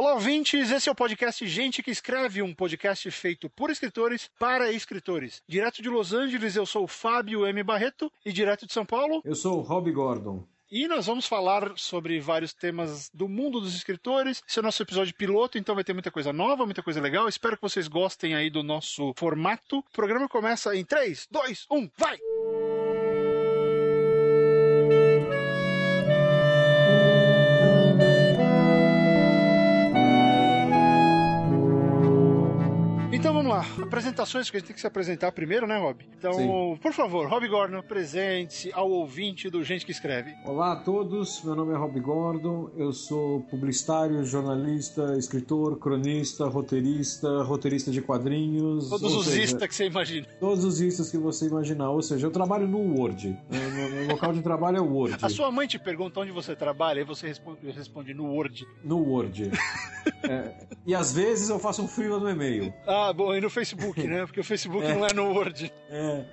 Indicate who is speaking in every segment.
Speaker 1: Olá, ouvintes! Esse é o podcast Gente que Escreve, um podcast feito por escritores para escritores. Direto de Los Angeles, eu sou o Fábio M. Barreto e direto de São Paulo.
Speaker 2: Eu sou o Rob Gordon.
Speaker 1: E nós vamos falar sobre vários temas do mundo dos escritores. Esse é o nosso episódio piloto, então vai ter muita coisa nova, muita coisa legal. Espero que vocês gostem aí do nosso formato. O programa começa em 3, 2, 1, vai! Então apresentações que a gente tem que se apresentar primeiro, né, Rob? Então,
Speaker 2: Sim.
Speaker 1: por favor, Rob Gordon, apresente-se ao ouvinte do Gente que Escreve.
Speaker 2: Olá a todos, meu nome é Rob Gordon, eu sou publicitário, jornalista, escritor, cronista, roteirista, roteirista de quadrinhos.
Speaker 1: Todos os
Speaker 2: seja,
Speaker 1: istas que você imagina.
Speaker 2: Todos os istas que você imaginar, ou seja, eu trabalho no Word. Meu, meu- meu local de trabalho é o Word.
Speaker 1: A sua mãe te pergunta onde você trabalha, aí você responde, responde no Word.
Speaker 2: No Word. É, e às vezes eu faço um freela no e-mail.
Speaker 1: Ah, bom, e no Facebook, né? Porque o Facebook não é no Word.
Speaker 2: É.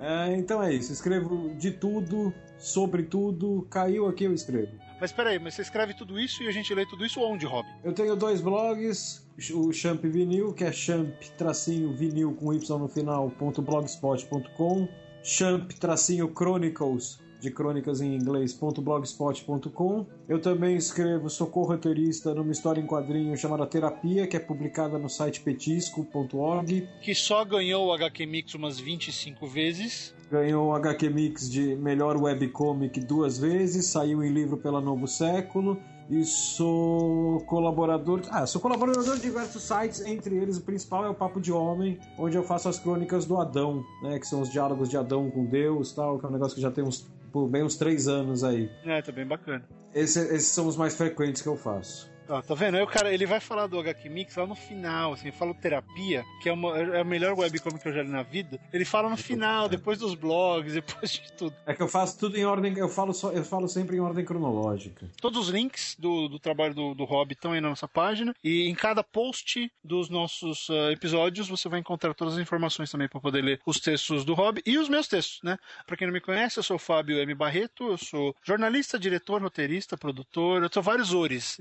Speaker 2: É, então é isso, escrevo de tudo, sobre tudo, caiu aqui eu escrevo.
Speaker 1: Mas peraí, mas você escreve tudo isso e a gente lê tudo isso onde, Rob?
Speaker 2: Eu tenho dois blogs, o Champ Vinil, que é champ tracinho vinil com y no final, ponto blogspot.com, champ tracinho chronicles, de crônicas em inglês, ponto blogspot.com. Eu também escrevo, sou corretorista numa história em quadrinho chamada Terapia, que é publicada no site petisco.org.
Speaker 1: Que só ganhou o HQ Mix umas 25 vezes.
Speaker 2: Ganhou o HQ Mix de melhor webcomic duas vezes, saiu em livro pela Novo Século. E sou colaborador. Ah, sou colaborador de diversos sites, entre eles o principal é o Papo de Homem, onde eu faço as crônicas do Adão, né? Que são os diálogos de Adão com Deus tal, que é um negócio que já tem uns, por bem uns três anos aí.
Speaker 1: É, tá bem bacana.
Speaker 2: Esse- esses são os mais frequentes que eu faço.
Speaker 1: Ó, tá vendo? Aí o cara, ele vai falar do HQ Mix lá no final, assim, fala terapia, que é, uma, é a melhor webcomic que eu já li na vida. Ele fala no final, depois dos blogs, depois de tudo.
Speaker 2: É que eu faço tudo em ordem, eu falo, só, eu falo sempre em ordem cronológica.
Speaker 1: Todos os links do, do trabalho do, do Rob estão aí na nossa página. E em cada post dos nossos ah, episódios você vai encontrar todas as informações também para poder ler os textos do Rob e os meus textos, né? Para quem não me conhece, eu sou o Fábio M. Barreto, eu sou jornalista, diretor, roteirista, produtor. Eu sou vários ores,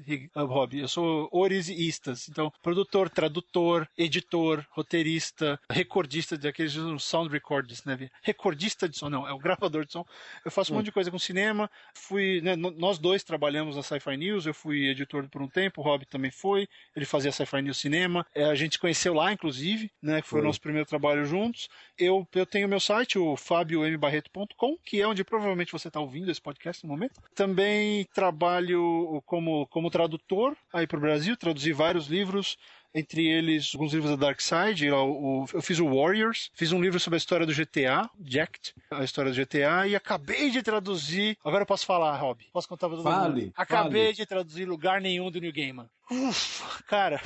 Speaker 1: Rob. Eu sou ores e istas. Então, produtor, tradutor, editor, roteirista, recordista daqueles sound records, né? Recordista de som, não, é o gravador de som. Eu faço um monte de coisa com cinema. Fui, né, nós dois trabalhamos na Sci-Fi News. Eu fui editor por um tempo, o Rob também foi. Ele fazia Sci-Fi News Cinema. É, a gente conheceu lá, inclusive, né? Que foi, o
Speaker 2: Foi.
Speaker 1: nosso primeiro trabalho juntos. Eu, eu tenho meu site, o fabiombarreto.com, que é onde provavelmente você está ouvindo esse podcast no momento. Também trabalho como, como tradutor aí para o Brasil, traduzi vários livros entre eles alguns livros da Dark Side. eu fiz o Warriors, fiz um livro sobre a história do GTA, Jacked, a história do GTA, e acabei de traduzir. Agora eu posso falar, Rob. Posso contar pra todo
Speaker 2: Fale,
Speaker 1: mundo? Acabei de traduzir lugar nenhum do New Gaiman. Ufa, cara.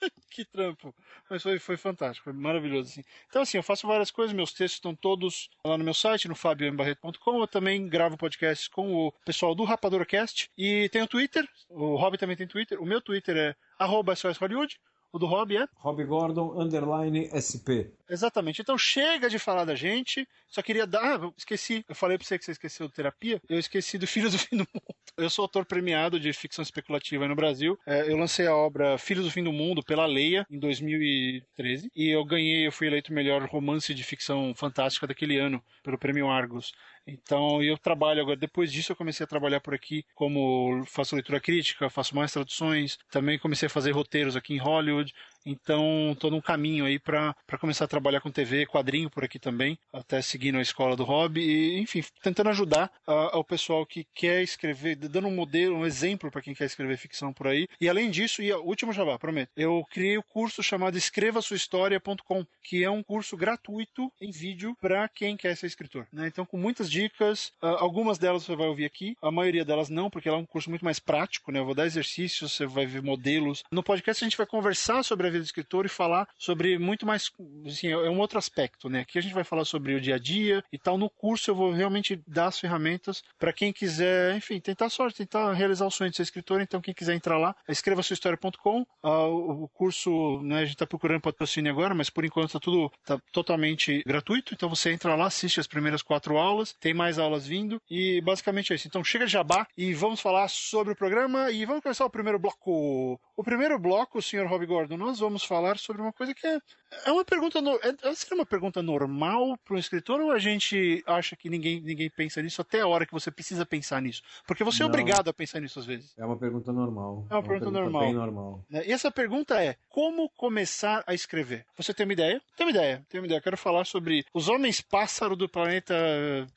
Speaker 1: que trampo. Mas foi, foi fantástico, foi maravilhoso. Assim. Então, assim, eu faço várias coisas, meus textos estão todos lá no meu site, no fabiombarreto.com. Eu também gravo podcasts com o pessoal do RapaduraCast. E tem o Twitter, o Rob também tem Twitter. O meu Twitter é arroba Hollywood. O do Rob é?
Speaker 2: Rob Gordon, underline SP.
Speaker 1: Exatamente. Então chega de falar da gente. Só queria dar. Ah, esqueci. Eu falei pra você que você esqueceu do terapia. Eu esqueci do Filhos do Fim do Mundo. Eu sou autor premiado de ficção especulativa aí no Brasil. É, eu lancei a obra Filhos do Fim do Mundo pela Leia em 2013. E eu ganhei, eu fui eleito melhor romance de ficção fantástica daquele ano pelo Prêmio Argos. Então eu trabalho agora. Depois disso eu comecei a trabalhar por aqui como faço leitura crítica, faço mais traduções. Também comecei a fazer roteiros aqui em Hollywood. Então, estou num caminho aí para começar a trabalhar com TV, quadrinho por aqui também, até seguindo a escola do hobby e, enfim, tentando ajudar ao pessoal que quer escrever, dando um modelo, um exemplo para quem quer escrever ficção por aí. E além disso, e último jabá, prometo, eu criei o curso chamado escrevasuahistoria.com, que é um curso gratuito em vídeo para quem quer ser escritor. né? Então, com muitas dicas, algumas delas você vai ouvir aqui, a maioria delas não, porque ela é um curso muito mais prático, né? Eu vou dar exercícios, você vai ver modelos. No podcast a gente vai conversar sobre a vida de escritor e falar sobre muito mais, assim, é um outro aspecto, né? Aqui a gente vai falar sobre o dia a dia e tal. No curso eu vou realmente dar as ferramentas para quem quiser, enfim, tentar sorte, tentar realizar o sonho de ser escritor. Então, quem quiser entrar lá, escreva sua história.com. Ah, o curso, né, a gente está procurando patrocínio agora, mas por enquanto está tudo tá totalmente gratuito. Então, você entra lá, assiste as primeiras quatro aulas, tem mais aulas vindo e basicamente é isso. Então, chega de jabá e vamos falar sobre o programa e vamos começar o primeiro bloco. O primeiro bloco, senhor Rob Gordon, nós vamos falar sobre uma coisa que é, é uma pergunta. No, é, seria uma pergunta normal para um escritor ou a gente acha que ninguém, ninguém pensa nisso até a hora que você precisa pensar nisso? Porque você é Não. é obrigado a pensar nisso às vezes.
Speaker 2: É uma pergunta normal.
Speaker 1: É uma, é uma pergunta, pergunta, normal.
Speaker 2: Bem normal.
Speaker 1: É, e essa pergunta é: como começar a escrever? Você tem uma ideia? Tem uma ideia, tem uma ideia. Eu quero falar sobre os homens pássaro do planeta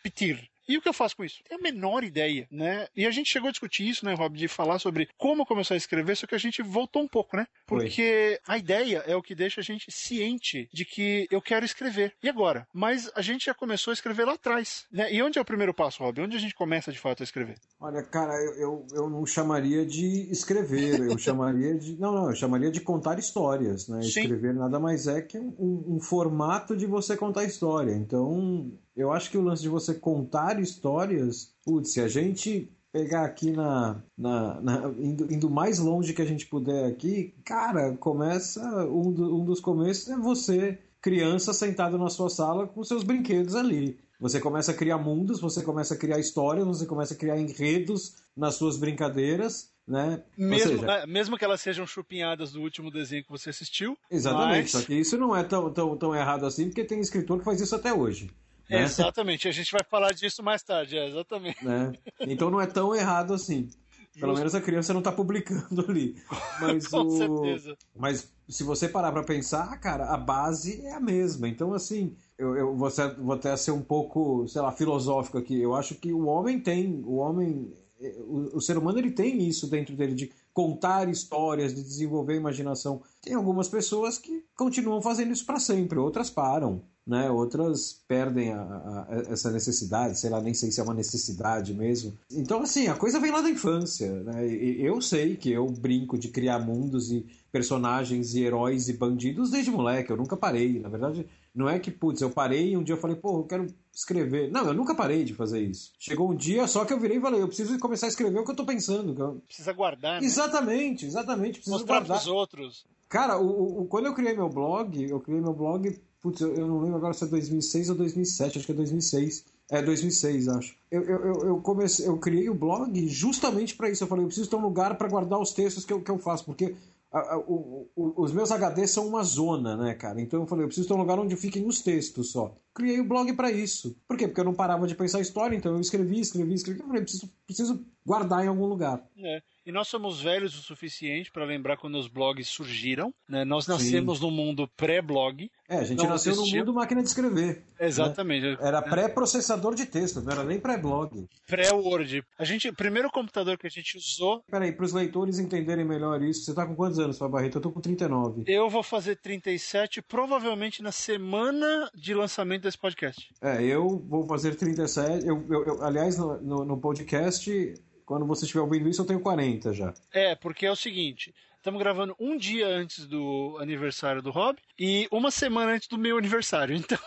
Speaker 1: Pitir. E o que eu faço com isso? Tenho a menor ideia, né? E a gente chegou a discutir isso, né, Rob, de falar sobre como começar a escrever, só que a gente voltou um pouco, né? Porque Foi. a ideia é o que deixa a gente ciente de que eu quero escrever. E agora? Mas a gente já começou a escrever lá atrás, né? E onde é o primeiro passo, Rob? Onde a gente começa de fato a escrever?
Speaker 2: Olha, cara, eu, eu, eu não chamaria de escrever, eu chamaria de. Não, não, eu chamaria de contar histórias, né? Sim. Escrever nada mais é que um, um formato de você contar história. Então, eu acho que o lance de você contar histórias, putz, se a gente pegar aqui na, na, na indo, indo, mais longe que a gente puder aqui, cara, começa um, do, um dos começos é você criança sentado na sua sala com seus brinquedos ali. Você começa a criar mundos, você começa a criar histórias, você começa a criar enredos nas suas brincadeiras, né?
Speaker 1: Mesmo, seja, é, mesmo que elas sejam chupinhadas do último desenho que você assistiu.
Speaker 2: Exatamente, mas... só que isso não é tão, tão, tão errado assim, porque tem escritor que faz isso até hoje.
Speaker 1: Né? Exatamente, a gente vai falar disso mais tarde, é, exatamente.
Speaker 2: Né? Então não é tão errado assim. Pelo menos a criança não está publicando ali. Mas
Speaker 1: Com o... certeza.
Speaker 2: Mas se você parar para pensar, cara, a base é a mesma. Então, assim, eu, eu vou, ser, vou até ser um pouco, sei lá, filosófico aqui. Eu acho que o homem tem, o homem, o, o ser humano ele tem isso dentro dele de contar histórias, de desenvolver imaginação. Tem algumas pessoas que continuam fazendo isso para sempre, outras param né? Outras perdem a, a, essa necessidade, sei lá, nem sei se é uma necessidade mesmo. Então, assim, a coisa vem lá da infância, né? Eu sei que eu brinco de criar mundos e personagens e heróis e bandidos desde moleque, eu nunca parei. Na verdade, não é que, putz, eu parei e um dia eu falei, pô, eu quero escrever. Não, eu nunca parei de fazer isso. Chegou um dia só que eu virei e falei, eu preciso começar a escrever o que eu tô pensando. Eu...
Speaker 1: Precisa guardar, né?
Speaker 2: Exatamente, exatamente. Preciso
Speaker 1: Mostrar guardar. pros outros.
Speaker 2: Cara, o, o, quando eu criei meu blog, eu criei meu blog Putz, eu, eu, não lembro agora se é 2006 ou 2007, acho que é 2006. É 2006, acho. Eu, eu, eu, comecei, eu criei o blog justamente para isso. Eu falei, eu preciso ter um lugar para guardar os textos que eu, que eu faço, porque a, a, o, o, os meus HDs são uma zona, né, cara? Então eu falei, eu preciso ter um lugar onde fiquem os textos só. Criei o blog para isso. Por quê? Porque eu não parava de pensar a história, então eu escrevi, escrevi, escrevi. Eu falei, preciso, preciso guardar em algum lugar.
Speaker 1: É. E nós somos velhos o suficiente para lembrar quando os blogs surgiram. Né? Nós nascemos Sim. no mundo pré-blog.
Speaker 2: É, a gente nasceu no mundo máquina de escrever. Né?
Speaker 1: Exatamente.
Speaker 2: Né? Era pré-processador de texto, não era nem pré-blog.
Speaker 1: Pré-Word. A gente, o primeiro computador que a gente usou.
Speaker 2: Peraí, para os leitores entenderem melhor isso, você está com quantos anos, Fábio Barreto? Eu tô com 39.
Speaker 1: Eu vou fazer 37, provavelmente na semana de lançamento desse podcast.
Speaker 2: É, eu vou fazer 37. Eu, eu, eu aliás, no, no, no podcast quando você estiver ouvindo isso, eu tenho 40 já.
Speaker 1: É, porque é o seguinte. Estamos gravando um dia antes do aniversário do Rob e uma semana antes do meu aniversário. Então,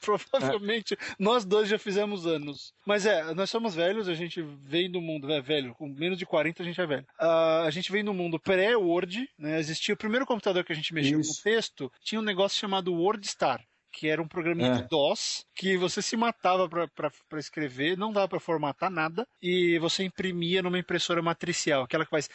Speaker 1: provavelmente é. nós dois já fizemos anos. Mas é, nós somos velhos, a gente vem do mundo, é velho, com menos de 40 a gente é velho. Uh, a gente vem do mundo pré-Word, né? Existia o primeiro computador que a gente mexia com texto, tinha um negócio chamado WordStar que era um programinha é. de DOS, que você se matava para escrever, não dava para formatar nada, e você imprimia numa impressora matricial, aquela que faz.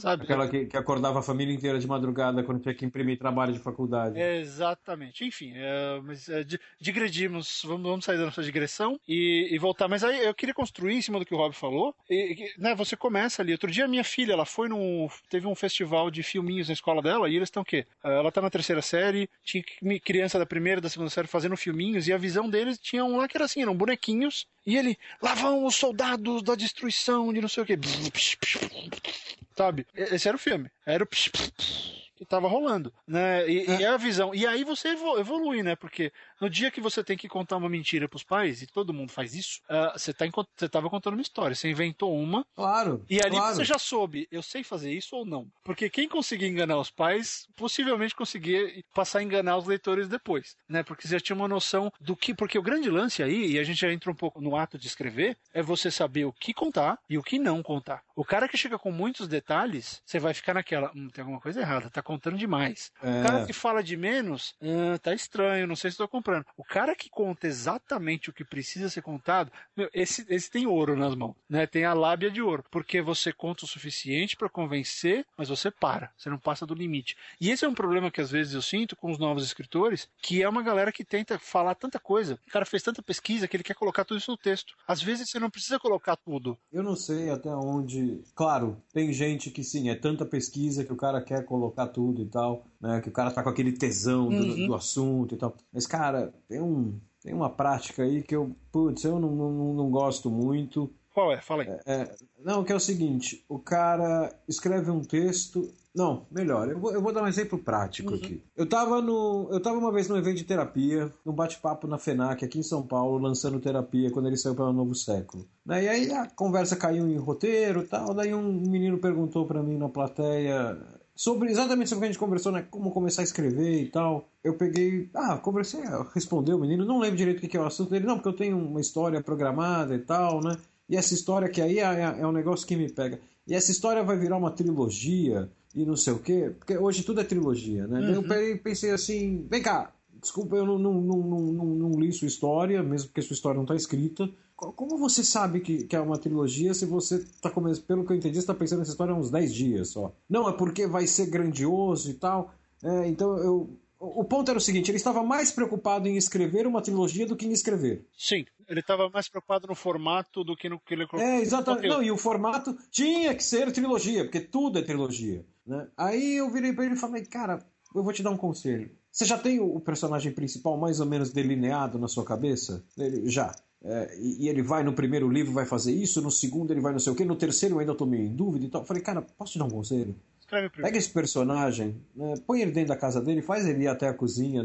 Speaker 2: Sabe? Aquela que, que acordava a família inteira de madrugada quando tinha que imprimir trabalho de faculdade.
Speaker 1: exatamente. Enfim, é, mas é, digredimos, vamos, vamos sair da nossa digressão e, e, voltar. Mas aí eu queria construir em cima do que o Rob falou. E, né, você começa ali. Outro dia, minha filha, ela foi num. Teve um festival de filminhos na escola dela, e eles estão o quê? Ela tá na terceira série, tinha que criança da primeira da segunda série fazendo filminhos e a visão deles tinha um lá que era assim, eram bonequinhos. E ele, lá vão os soldados da destruição de não sei o que. Sabe? Esse era o filme. Era o. que tava rolando, né? E é. e é a visão. E aí você evolui, né? Porque no dia que você tem que contar uma mentira pros pais, e todo mundo faz isso, uh, você, tá, você tava contando uma história, você inventou uma.
Speaker 2: Claro.
Speaker 1: E ali
Speaker 2: claro.
Speaker 1: você já soube, eu sei fazer isso ou não. Porque quem conseguir enganar os pais, possivelmente conseguir passar a enganar os leitores depois, né? Porque você já tinha uma noção do que. Porque o grande lance aí, e a gente já entra um pouco no ato de escrever, é você saber o que contar e o que não contar. O cara que chega com muitos detalhes, você vai ficar naquela. Hum, tem alguma coisa errada, tá contando demais. É. O cara que fala de menos, hum, tá estranho, não sei se estou comprando. O cara que conta exatamente o que precisa ser contado, meu, esse, esse tem ouro nas mãos, né? Tem a lábia de ouro. Porque você conta o suficiente para convencer, mas você para. Você não passa do limite. E esse é um problema que às vezes eu sinto com os novos escritores, que é uma galera que tenta falar tanta coisa. O cara fez tanta pesquisa que ele quer colocar tudo isso no texto. Às vezes você não precisa colocar tudo.
Speaker 2: Eu não sei até onde. Claro, tem gente que sim, é tanta pesquisa que o cara quer colocar tudo e tal, né? Que o cara tá com aquele tesão do, uhum. do assunto e tal. Mas, cara, tem um. Tem uma prática aí que eu, putz, eu não, não, não gosto muito.
Speaker 1: Qual é? Fala aí.
Speaker 2: É, é, não, que é o seguinte: o cara escreve um texto. Não, melhor, eu vou, eu vou dar um exemplo prático uhum. aqui. Eu tava, no, eu tava uma vez num evento de terapia, num bate-papo na FENAC, aqui em São Paulo, lançando terapia quando ele saiu para o Novo Século. Né, e aí a conversa caiu em roteiro e tal. Daí um menino perguntou para mim na plateia sobre exatamente sobre o que a gente conversou, né? Como começar a escrever e tal. Eu peguei, ah, conversei, respondeu o menino, não lembro direito o que é o assunto dele, não, porque eu tenho uma história programada e tal, né? E essa história que aí é, é, é um negócio que me pega. E essa história vai virar uma trilogia e não sei o quê, porque hoje tudo é trilogia, né? Uhum. Eu pensei assim, vem cá, desculpa, eu não, não, não, não, não li sua história, mesmo porque sua história não está escrita. Como você sabe que, que é uma trilogia se você está começando, pelo que eu entendi, está pensando nessa história há uns 10 dias só? Não, é porque vai ser grandioso e tal. É, então eu, o ponto era o seguinte: ele estava mais preocupado em escrever uma trilogia do que em escrever.
Speaker 1: Sim, ele estava mais preocupado no formato do que no que ele
Speaker 2: colocou. É, exatamente. Não, e o formato tinha que ser trilogia, porque tudo é trilogia. Né? Aí eu virei para ele e falei: cara, eu vou te dar um conselho. Você já tem o personagem principal mais ou menos delineado na sua cabeça? Ele, já. É, e, ele vai no primeiro livro, vai fazer isso, no segundo ele vai não sei o quê, no terceiro eu ainda estou meio em dúvida e tal. Eu falei, cara, posso te dar um conselho? Escreve primeiro. Pega esse personagem, né, põe ele dentro da casa dele, faz ele ir até a cozinha,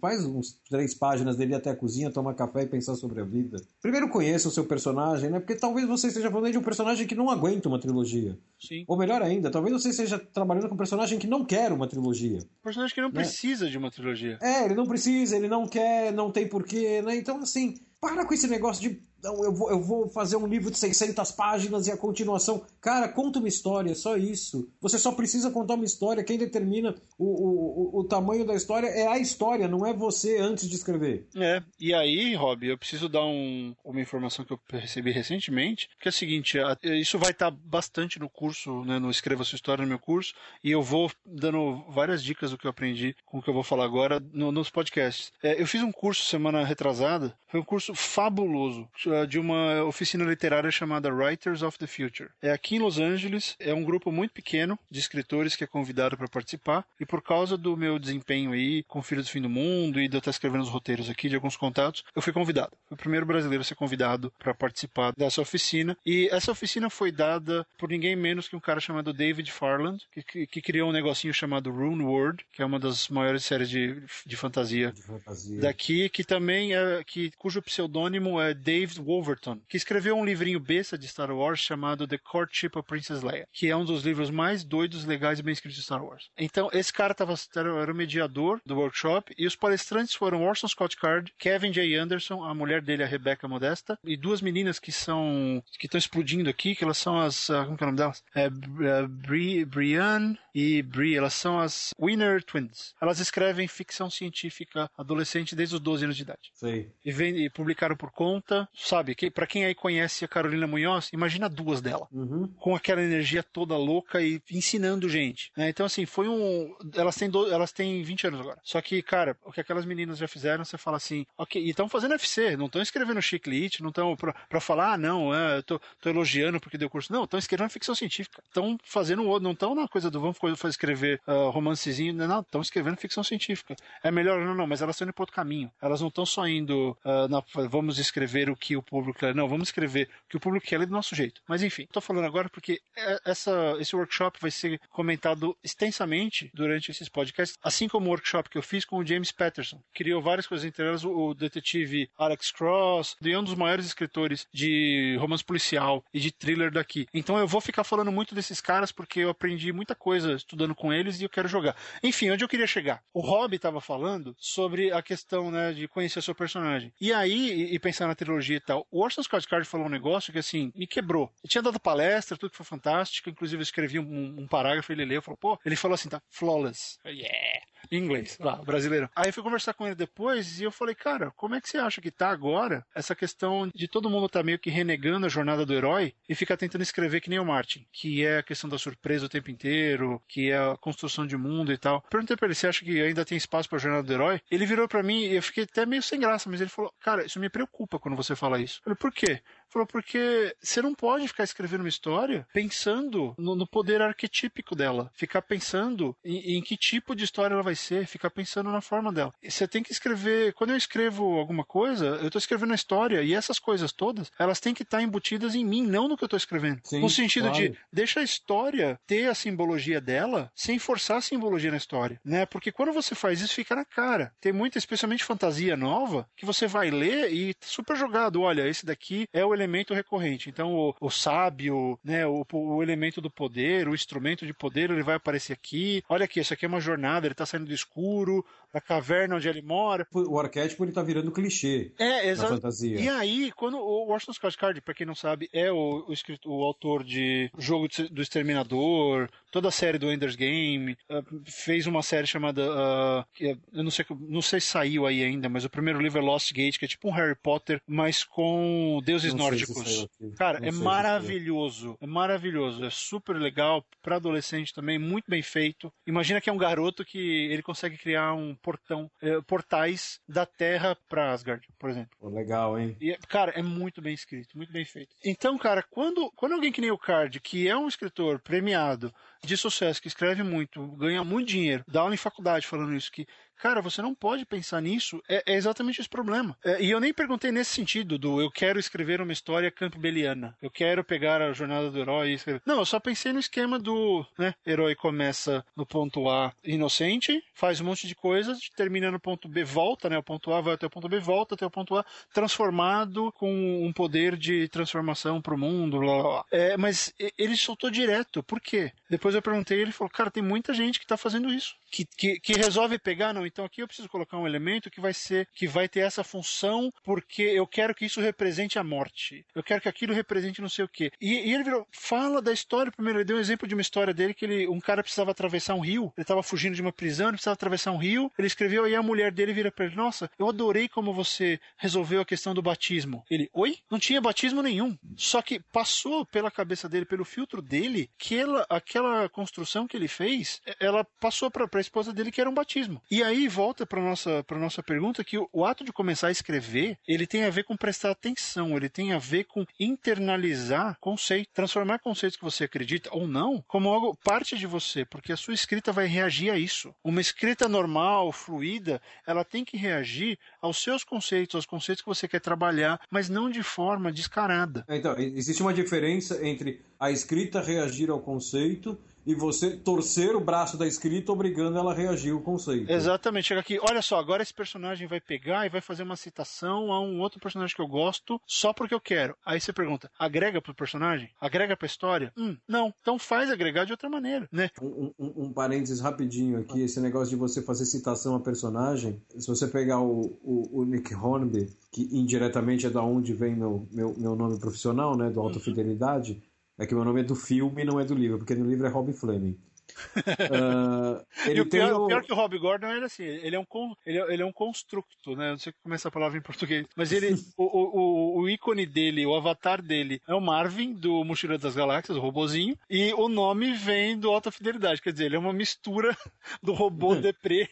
Speaker 2: faz uns três páginas dele ir até a cozinha, tomar café e pensar sobre a vida. Primeiro conheça o seu personagem, né? Porque talvez você esteja falando de um personagem que não aguenta uma trilogia.
Speaker 1: Sim.
Speaker 2: Ou melhor ainda, talvez você esteja trabalhando com um personagem que não quer uma trilogia.
Speaker 1: Um personagem que não né? precisa de uma trilogia.
Speaker 2: É, ele não precisa, ele não quer, não tem porquê, né? Então, assim, para com esse negócio de eu vou, eu vou fazer um livro de 600 páginas e a continuação. Cara, conta uma história, só isso. Você só precisa contar uma história. Quem determina o, o, o, tamanho da história é a história, não é você antes de escrever.
Speaker 1: É, e aí, Rob, eu preciso dar um, uma informação que eu recebi recentemente, que é o seguinte, isso vai estar bastante no curso, né, no Escreva Sua História no meu curso, e eu vou dando várias dicas do que eu aprendi com o que eu vou falar agora no, nos podcasts. É, eu fiz um curso semana retrasada, foi um curso fabuloso eh, de uma oficina literária chamada Writers of the Future. É aqui em Los Angeles, é um grupo muito pequeno de escritores que é convidado para participar, e por causa do meu desempenho aí com Filhos do Fim do Mundo e de eu estar escrevendo os roteiros aqui de alguns contatos, eu fui convidado. Fui o primeiro brasileiro a ser convidado para participar dessa oficina, e essa oficina foi dada por ninguém menos que um cara chamado David Farland, que, que, que criou um negocinho chamado Rune World, que é uma das maiores séries de, de fantasia, de fantasia. daqui, que também é que cujo pseudônimo é Dave Wolverton, que escreveu um livrinho besta de Star Wars chamado The Courtship of Princess Leia, que é um dos livros mais doidos, legais e bem escritos de Star Wars. Então, esse cara tava, era o mediador do workshop e os palestrantes foram Orson Scott Card, Kevin J. Anderson, a mulher dele, a Rebecca Modesta, e duas meninas que são que estão explodindo aqui, que elas são as ah, como que é o nome delas? É, é Bri, Brianne e Brie, elas são as Winner Twins. Elas escrevem ficção científica adolescente desde os 12 anos de idade.
Speaker 2: Sei.
Speaker 1: E, vem, e publicaram por conta, sabe? Que, para quem aí conhece a Carolina Munhoz, imagina duas dela.
Speaker 2: Uhum.
Speaker 1: Com aquela energia toda louca e ensinando gente. Né? Então, assim, foi um. Elas têm, do... elas têm 20 anos agora. Só que, cara, o que aquelas meninas já fizeram, você fala assim, ok, e estão fazendo FC, não estão escrevendo chiclete, não estão pra, pra falar, ah, não, é, eu tô, tô elogiando porque deu curso. Não, estão escrevendo ficção científica. Estão fazendo outro, não estão na coisa do vamos fazer escrever uh, romancezinho, não, estão escrevendo ficção científica. É melhor, não, não, mas elas estão indo para outro caminho. Elas não estão só indo uh, na, vamos escrever o que o público quer. Não, vamos escrever o que o público quer do nosso jeito. Mas enfim, estou falando agora porque é, essa, esse workshop vai ser comentado extensamente durante esses podcasts, assim como o workshop que eu fiz com o James Patterson. Criou várias coisas entre elas, o detetive Alex Cross, e é um dos maiores escritores de romance policial e de thriller daqui. Então eu vou ficar falando muito desses caras porque eu aprendi muita coisa estudando com eles e eu quero jogar. Enfim, onde eu queria chegar? O Rob estava falando sobre a questão né, de conhecer seu personagem. E aí, e pensar na trilogia e tal, o Orson Scott Card falou um negócio que assim, me quebrou. Eu tinha dado palestra, tudo que foi fantástico, inclusive eu escrevi um, um parágrafo, ele leu, falou, pô, ele falou assim, tá, flawless. Yeah! Em inglês, lá, brasileiro. Aí eu fui conversar com ele depois e eu falei, cara, como é que você acha que tá agora essa questão de todo mundo tá meio que renegando a jornada do herói e fica tentando escrever que nem o Martin, que é a questão da surpresa o tempo inteiro, que é a construção de mundo e tal. Perguntei pra ele, você acha que ainda tem espaço pra jornada do herói? Ele virou para mim e eu fiquei até meio sem graça, mas ele falou, cara, isso me preocupa quando você fala isso. Eu falei, por quê? Falou, porque você não pode ficar escrevendo uma história pensando no, no poder arquetípico dela. Ficar pensando em, em, que tipo de história ela vai ser, ficar pensando na forma dela. E você tem que escrever. Quando eu escrevo alguma coisa, eu estou escrevendo a história. E essas coisas todas, elas têm que estar embutidas em mim, não no que eu estou escrevendo. Sim, no sentido claro. de deixa a história ter a simbologia dela sem forçar a simbologia na história. né? Porque quando você faz isso, fica na cara. Tem muita, especialmente fantasia nova, que você vai ler e tá super jogado. Olha, esse daqui é o elemento recorrente. Então, o, o sábio, né, o, o, elemento do poder, o instrumento de poder, ele vai aparecer aqui. Olha aqui, isso aqui é uma jornada, ele está saindo do escuro, da caverna onde ele mora.
Speaker 2: O arquétipo ele tá virando clichê.
Speaker 1: É, exato. fantasia. E aí, quando o Washington Scott Card, para quem não sabe, é o, o, escritor, o autor de Jogo do Exterminador, toda a série do Ender's Game, uh, fez uma série chamada, uh, eu não sei, não sei se saiu aí ainda, mas o primeiro livro é Lost Gate, que é tipo um Harry Potter, mas com deuses não nórdicos. Cara, não é maravilhoso, é maravilhoso, é super legal para adolescente também, muito bem feito. Imagina que é um garoto que ele consegue criar um portão, eh, portais da Terra para Asgard, por exemplo.
Speaker 2: Oh, legal, hein?
Speaker 1: E, cara, é muito bem escrito, muito bem feito. Então, cara, quando, quando alguém que nem o Card, que é um escritor premiado, de sucesso, que escreve muito, ganha muito dinheiro, dá aula em faculdade falando isso, que Cara, você não pode pensar nisso. É, é exatamente esse problema. É, e eu nem perguntei nesse sentido do eu quero escrever uma história campbelliana. Eu quero pegar a jornada do herói e escrever. Não, eu só pensei no esquema do, né, herói começa no ponto A inocente, faz um monte de coisas, termina no ponto B, volta, né, o ponto A vai até o ponto B, volta até o ponto A, transformado com um poder de transformação pro mundo, blá, blá, blá. É, mas ele soltou direto. Por quê? Depois eu perguntei, ele falou, cara, tem muita gente que tá fazendo isso. Que, que, que resolve pegar, não, então aqui eu preciso colocar um elemento que vai ser, que vai ter essa função, porque eu quero que isso represente a morte. Eu quero que aquilo represente não sei o quê. E, e ele virou, fala da história primeiro. Ele deu um exemplo de uma história dele que ele, um cara precisava atravessar um rio. Ele estava fugindo de uma prisão, ele precisava atravessar um rio. Ele escreveu aí a mulher dele vira para ele: Nossa, eu adorei como você resolveu a questão do batismo. Ele, oi? Não tinha batismo nenhum. Só que passou pela cabeça dele, pelo filtro dele, que ela, aquela construção que ele fez, ela passou para a esposa dele que era um batismo. E aí aí volta para nossa para nossa pergunta que o, o, ato de começar a escrever ele tem a ver com prestar atenção, ele tem a ver com internalizar conceito, transformar conceitos que você acredita ou não como algo parte de você, porque a sua escrita vai reagir a isso. Uma escrita normal, fluida, ela tem que reagir aos seus conceitos, aos conceitos que você quer trabalhar, mas não de forma descarada.
Speaker 2: Então, existe uma diferença entre a escrita reagir ao conceito e você torcer o braço da escrita obrigando ela a reagir ao conceito.
Speaker 1: Exatamente. Chega aqui, olha só, agora esse personagem vai pegar e vai fazer uma citação a um outro personagem que eu gosto só porque eu quero. Aí você pergunta, agrega pro personagem? Agrega pra história? Hum, não. Então faz agregar de outra maneira, né?
Speaker 2: Um, um, um parênteses rapidinho aqui, esse negócio de você fazer citação a personagem, se você pegar o, o, o Nick Hornby, que indiretamente é da onde vem meu, meu, meu nome profissional, né, do Alta uhum. Fidelidade, é que meu nome é do filme e não é do livro, porque no livro é Rob Fleming.
Speaker 1: uh, e o pior, o... o pior, que o Rob Gordon era assim, ele é um ele é, ele é um construto, né? Não sei como é essa palavra em português, mas ele o, o, o, ícone dele, o avatar dele é o Marvin do Mochileiro das Galáxias, o robozinho, e o nome vem do Alta Fidelidade, quer dizer, ele é uma mistura do robô deprê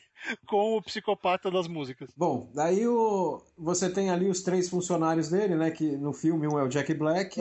Speaker 1: com o psicopata das músicas.
Speaker 2: Bom, daí o, você tem ali os três funcionários dele, né? Que no filme um é o Jack Black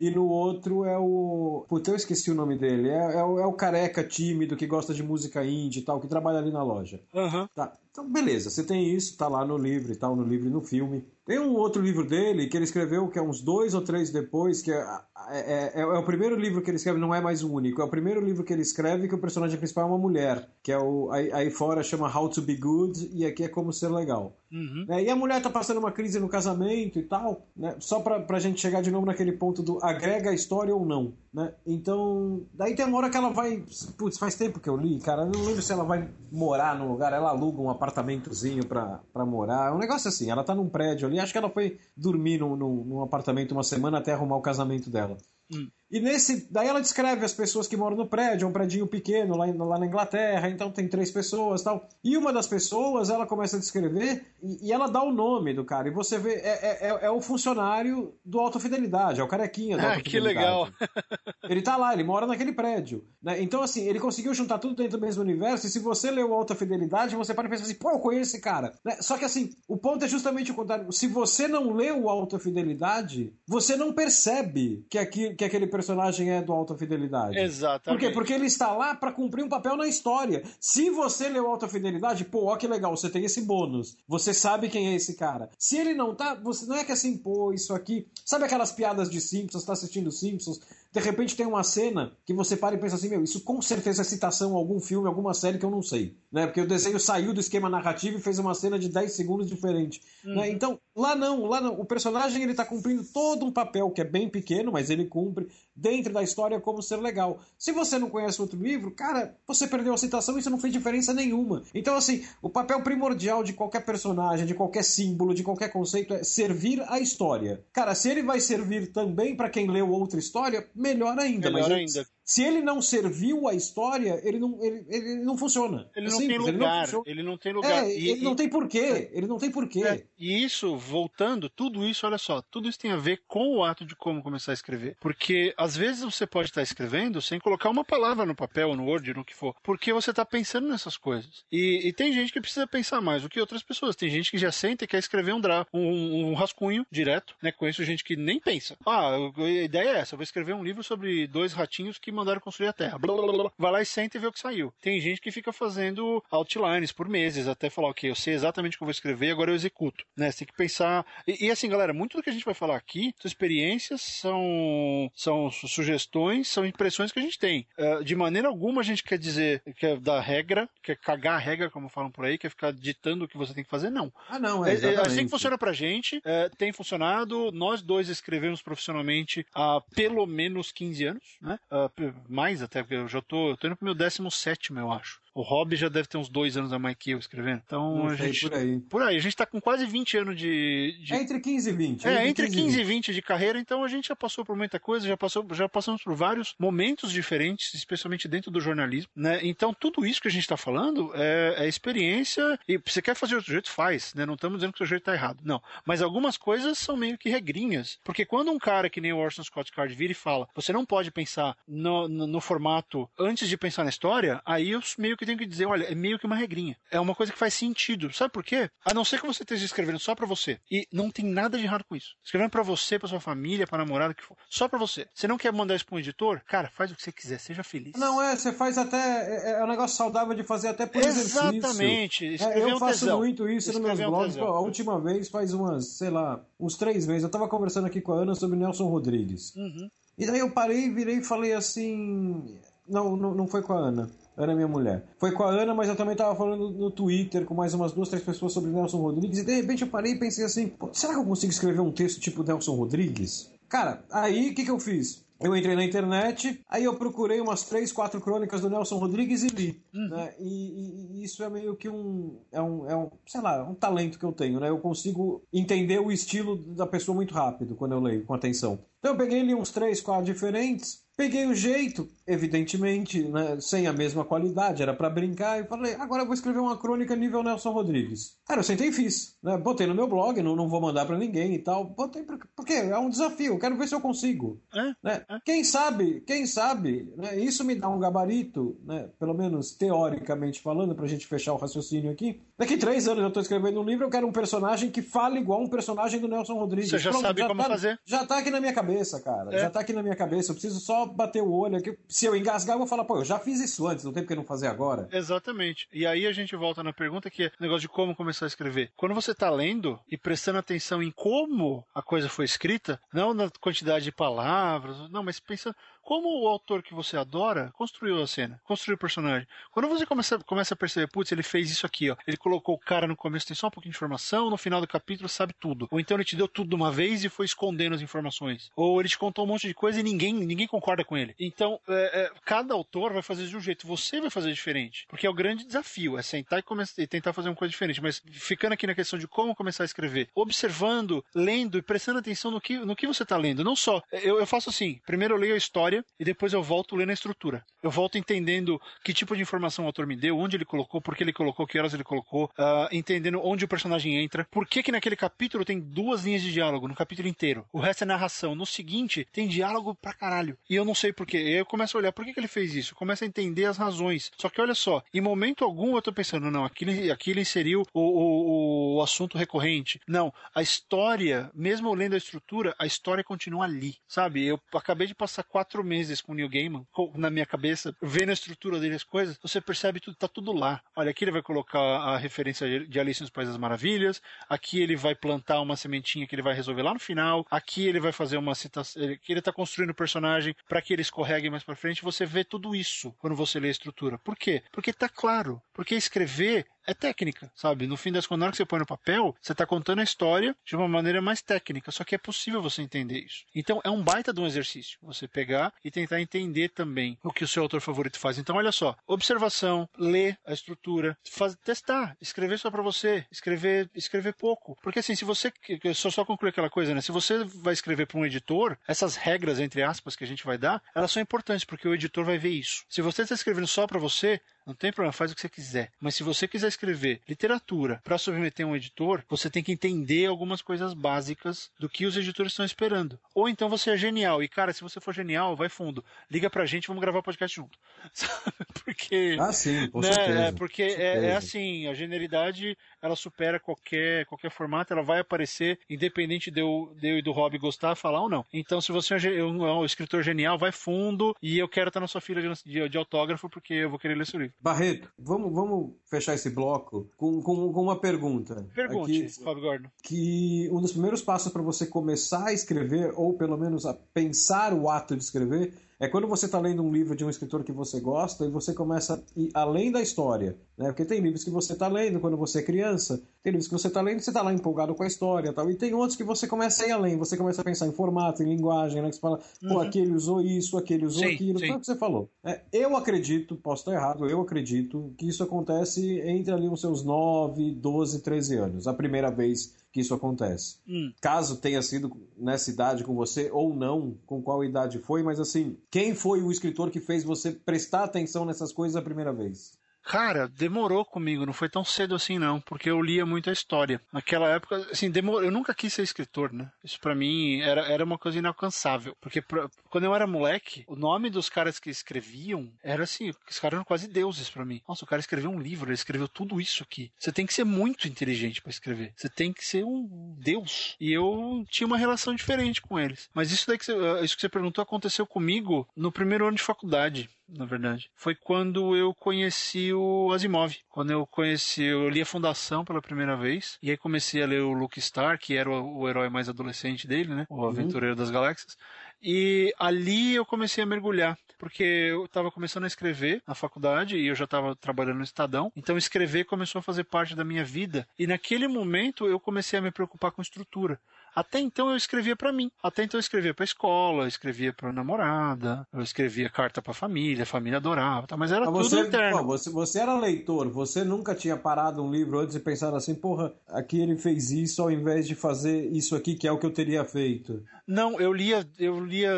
Speaker 2: e no outro é o. Puta, eu esqueci o nome dele. É, é, o, é o careca tímido que gosta de música indie e tal, que trabalha ali na loja.
Speaker 1: Uhum.
Speaker 2: Tá. Então, beleza, você tem isso, tá lá no livro e tal, no livro e no filme. Tem um outro livro dele que ele escreveu, que é uns dois ou três depois, que é, é, é, é, o primeiro livro que ele escreve, não é mais o único, é o primeiro livro que ele escreve que o personagem principal é uma mulher, que é o. Aí, aí fora chama How to Be Good e aqui é Como Ser Legal. Uhum. É, e a mulher tá passando uma crise no casamento e tal, né? Só pra, pra gente chegar de novo naquele ponto do agrega a história ou não, né? Então, daí tem uma hora que ela vai. Putz, faz tempo que eu li, cara. Não lembro se ela vai morar num lugar, ela aluga um apartamentozinho pra, pra morar. É um negócio assim, ela tá num prédio ali, acho que ela foi dormir num, num, num apartamento uma semana até arrumar o casamento dela. Hum. E nesse. Daí ela descreve as pessoas que moram no prédio, é um prédio pequeno lá, lá na Inglaterra, então tem três pessoas tal. E uma das pessoas, ela começa a descrever e, e ela dá o nome do cara. E você vê, é, é, é, é o funcionário do Alta Fidelidade, é o carequinha do
Speaker 1: Ah, que legal.
Speaker 2: ele tá lá, ele mora naquele prédio. Né? Então, assim, ele conseguiu juntar tudo dentro do mesmo universo. E se você leu Alta Fidelidade, você pode pensar assim, pô, eu conheço esse cara. Né? Só que, assim, o ponto é justamente o contrário. Se você não leu Alta Fidelidade, você não percebe que, aqui, que aquele personagem é do Alta Fidelidade.
Speaker 1: Exatamente.
Speaker 2: Por quê? Porque ele está lá para cumprir um papel na história. Se você leu Alta Fidelidade, pô, ó que legal, você tem esse bônus. Você sabe quem é esse cara. Se ele não tá, você não é que assim, pô, isso aqui. Sabe aquelas piadas de Simpsons, tá assistindo Simpsons? De repente tem uma cena que você para e pensa assim, meu, isso com certeza é citação a algum filme, alguma série que eu não sei. Né? Porque o desenho saiu do esquema narrativo e fez uma cena de 10 segundos diferente. Uhum. Né? Então, lá não, lá não. O personagem ele tá cumprindo todo um papel que é bem pequeno, mas ele cumpre dentro da história como ser legal. Se você não conhece outro livro, cara, você perdeu a citação e isso não fez diferença nenhuma. Então, assim, o papel primordial de qualquer personagem, de qualquer símbolo, de qualquer conceito é servir a história. Cara, se ele vai servir também para quem leu outra história, melhor ainda.
Speaker 1: Melhor
Speaker 2: mas
Speaker 1: ainda.
Speaker 2: Se ele não serviu a história, ele não, ele, ele não funciona.
Speaker 1: Ele é não, simples, tem lugar, ele, não ele não tem lugar.
Speaker 2: É, e, ele e, não tem porquê. Ele não tem porquê. É,
Speaker 1: e isso, voltando, tudo isso, olha só, tudo isso tem a ver com o ato de como começar a escrever. Porque às vezes você pode estar escrevendo sem colocar uma palavra no papel, no Word, no que for, porque você está pensando nessas coisas. E, e, tem gente que precisa pensar mais do que outras pessoas. Tem gente que já senta e quer escrever um, dra um, um rascunho direto, né? Conheço gente que nem pensa. Ah, a ideia é essa, eu vou escrever um livro sobre dois ratinhos que mandaram construir a Terra. Blá, blá, blá. Vai lá e senta e vê o que saiu. Tem gente que fica fazendo outlines por meses, até falar, ok, eu sei exatamente o que eu vou escrever, agora eu executo. Né? Você tem que pensar. E, e, assim, galera, muito do que a gente vai falar aqui são experiências, são, são sugestões, são impressões que a gente tem. Uh, de maneira alguma a gente quer dizer que é da regra, quer cagar a regra, como falam por aí, quer ficar ditando o que você tem que fazer, não.
Speaker 2: Ah, não, é. é,
Speaker 1: é assim que funciona pra gente, é, tem funcionado. Nós dois escrevemos profissionalmente há pelo menos 15 anos, né? Uh, mais até, porque eu já tô, eu tô indo pro meu 17, eu acho. O Rob já deve ter uns dois anos a mais que eu escrevendo. Então,
Speaker 2: Não
Speaker 1: a
Speaker 2: sei,
Speaker 1: gente.
Speaker 2: por aí.
Speaker 1: Por aí, a gente tá com quase 20 anos de. de...
Speaker 2: É entre 15 e 20.
Speaker 1: É, entre 15 e 20 de carreira, então a gente já passou por muita coisa, já, passou, já passamos por vários momentos diferentes, especialmente dentro do jornalismo, né? Então, tudo isso que a gente tá falando é, é experiência, e você quer fazer de outro jeito, faz, né? Não estamos dizendo que o seu jeito tá errado. Não. Mas algumas coisas são meio que regrinhas. Porque quando um cara que nem o Orson Scott Card vira e fala, você não pode pensar no, no, no formato antes de pensar na história, aí eu meio que tenho que dizer, olha, é meio que uma regrinha. É uma coisa que faz sentido. Sabe por quê? A não ser que você esteja escrevendo só para você. E não tem nada de errado com isso. Escrevendo para você, para sua família, para namorado, que for. Só para você. Você não quer mandar isso pra um editor? Cara, faz o que você quiser, seja feliz.
Speaker 2: Não, é, você faz até. É, é um negócio saudável de fazer até por
Speaker 1: Exatamente.
Speaker 2: exercício. É, eu faço tesão. muito isso Escrever nos meus blogs. A última vez faz umas, sei lá, uns três meses. Eu tava conversando aqui com a Ana sobre Nelson Rodrigues.
Speaker 1: Uhum.
Speaker 2: E daí eu parei, virei e falei assim. Não, não, não foi com a Ana. Ana é minha mulher. Foi com a Ana, mas eu também tava falando no Twitter com mais umas duas, três pessoas sobre Nelson Rodrigues. E de repente eu parei e pensei assim: será que eu consigo escrever um texto tipo Nelson Rodrigues? Cara, aí o que, que eu fiz? Eu entrei na internet, aí eu procurei umas três, quatro crônicas do Nelson Rodrigues e li. Uhum. Né? E, e, e, isso é meio que um é, um. é um, sei lá, um talento que eu tenho, né? Eu consigo entender o estilo da pessoa muito rápido quando eu leio, com atenção. Então eu peguei ali uns três, quatro diferentes, peguei o jeito, evidentemente, né, sem a mesma qualidade, era para brincar, e falei, agora eu vou escrever uma crônica nível Nelson Rodrigues. Cara, eu sentei e fiz, né, botei no meu blog, não, não vou mandar para ninguém e tal, botei porque, porque é um desafio, quero ver se eu consigo.
Speaker 1: É,
Speaker 2: né? É. Quem sabe, quem sabe, né, isso me dá um gabarito, né, pelo menos teoricamente falando, pra gente fechar o raciocínio aqui. Daqui três anos eu tô escrevendo um livro, eu quero um personagem que fale igual um personagem do Nelson Rodrigues.
Speaker 1: Você já
Speaker 2: Pronto,
Speaker 1: sabe
Speaker 2: já
Speaker 1: como
Speaker 2: tá,
Speaker 1: fazer.
Speaker 2: Já tá aqui na minha cabeça, cara,
Speaker 1: É.
Speaker 2: já tá aqui na minha cabeça, eu preciso só bater o olho aqui. Se eu engasgar, eu vou falar, pô, eu já fiz isso antes, não tem porque não fazer agora.
Speaker 1: Exatamente. E aí a gente volta na pergunta que é o negócio de como começar a escrever. Quando você está lendo e prestando atenção em como a coisa foi escrita, não na quantidade de palavras, não, mas pensando como o autor que você adora construiu a cena, construiu o personagem. Quando você começa, começa a perceber, putz, ele fez isso aqui, ó. Ele colocou o cara no começo, tem só um pouquinho de informação, no final do capítulo sabe tudo. Ou então ele te deu tudo de uma vez e foi escondendo as informações. Ou ele te contou um monte de coisa e ninguém, ninguém concorda com ele. Então, é, é, cada autor vai fazer de um jeito, você vai fazer diferente. Porque é o grande desafio, é sentar e, começar, e tentar fazer uma coisa diferente. Mas ficando aqui na questão de como começar a escrever, observando, lendo e prestando atenção no que, no que você está lendo. Não só, eu, eu faço assim, primeiro eu leio a história e depois eu volto lendo a estrutura. Eu volto entendendo que tipo de informação o autor me deu, onde ele colocou, por que ele colocou, que horas ele colocou, uh, entendendo onde o personagem entra, por que que naquele capítulo tem duas linhas de diálogo, no capítulo inteiro. O resto é narração. No seguinte, tem diálogo pra caralho. E eu não sei por quê. Eu começo a olhar, por que, que ele fez isso? Eu começo a entender as razões. Só que olha só, em momento algum eu tô pensando, não, aqui, aqui ele inseriu o, o, o assunto recorrente. Não, a história, mesmo lendo a estrutura, a história continua ali, sabe? Eu acabei de passar quatro meses com o Neil Gaiman na minha cabeça, vendo a estrutura dele, as coisas, você percebe tudo, tá tudo lá. Olha, aqui ele vai colocar a referência de Alice nos Países das Maravilhas, aqui ele vai plantar uma sementinha que ele vai resolver lá no final, aqui ele vai fazer uma citação, que ele tá construindo o personagem para que ele escorregue mais para frente, você vê tudo isso quando você lê a estrutura. Por quê? Porque tá claro. Porque escrever é técnica, sabe? No fim das contas, na hora que você põe no papel, você está contando a história de uma maneira mais técnica, só que é possível você entender isso. Então, é um baita de um exercício, você pegar e tentar entender também o que o seu autor favorito faz. Então, olha só, observação, ler a estrutura, faz, testar, escrever só para você, escrever, escrever pouco. Porque assim, se você, só só concluir aquela coisa, né? Se você vai escrever para um editor, essas regras, entre aspas, que a gente vai dar, elas são importantes, porque o editor vai ver isso. Se você está escrevendo só para você, não tem problema, faz o que você quiser. Mas se você quiser escrever literatura para submeter um editor, você tem que entender algumas coisas básicas do que os editores estão esperando. Ou então você é genial. E, cara, se você for genial, vai fundo. Liga pra gente, vamos gravar podcast junto. porque.
Speaker 2: Ah, sim, com né, certeza.
Speaker 1: É, porque é, é, assim, a genialidade ela supera qualquer, qualquer formato, ela vai aparecer, independente de eu, de eu e do Rob gostar, falar ou não. Então, se você é um, é um escritor genial, vai fundo e eu quero estar na sua fila de, de, de autógrafo porque eu vou querer ler seu livro.
Speaker 2: Barreto, vamos, vamos fechar esse bloco com, com, com uma pergunta.
Speaker 1: Pergunte, Aqui, Rob Gordon.
Speaker 2: Que um dos primeiros passos para você começar a escrever, ou pelo menos a pensar o ato de escrever, é quando você está lendo um livro de um escritor que você gosta e você começa a ir além da história. Né? Porque tem livros que você está lendo quando você é criança, tem livros que você está lendo e você está lá empolgado com a história tal. E tem outros que você começa a ir além, você começa a pensar em formato, em linguagem, né? Que você fala, pô, uhum. aquele usou isso, aquele usou sim, aquilo, sim. foi o que você falou. É, eu acredito, posso estar errado, eu acredito que isso acontece entre ali os seus 9, 12, 13 anos, a primeira vez que isso acontece. Hum. Caso tenha sido nessa idade com você ou não, com qual idade foi, mas assim, quem foi o escritor que fez você prestar atenção nessas coisas a primeira vez?
Speaker 1: Cara, demorou comigo, não foi tão cedo assim não, porque eu lia muito a história. Naquela época, assim, demorou, eu nunca quis ser escritor, né? Isso para mim era, era uma coisa inalcançável, porque pra, quando eu era moleque, o nome dos caras que escreviam era assim, os caras eram quase deuses para mim. Nossa, o cara escreveu um livro, ele escreveu tudo isso aqui. Você tem que ser muito inteligente para escrever. Você tem que ser um deus. E eu tinha uma relação diferente com eles. Mas isso daí que você, isso que você perguntou aconteceu comigo no primeiro ano de faculdade na verdade. Foi quando eu conheci o Asimov. Quando eu conheci, eu li a Fundação pela primeira vez, e aí comecei a ler o Luke Star, que era o, o herói mais adolescente dele, né? O uhum. Aventureiro uhum. das Galáxias. E ali eu comecei a mergulhar, porque eu estava começando a escrever na faculdade e eu já estava trabalhando no Estadão. Então escrever começou a fazer parte da minha vida. E naquele momento eu comecei a me preocupar com estrutura. Até então eu escrevia para mim. Até então eu escrevia para escola, escrevia para namorada, eu escrevia carta para família, a família adorava, tá? mas era mas tudo interno.
Speaker 2: você, você era leitor, você nunca tinha parado um livro antes e pensado assim, porra, aqui ele fez isso ao invés de fazer isso aqui que é o que eu teria feito.
Speaker 1: Não, eu lia, eu lia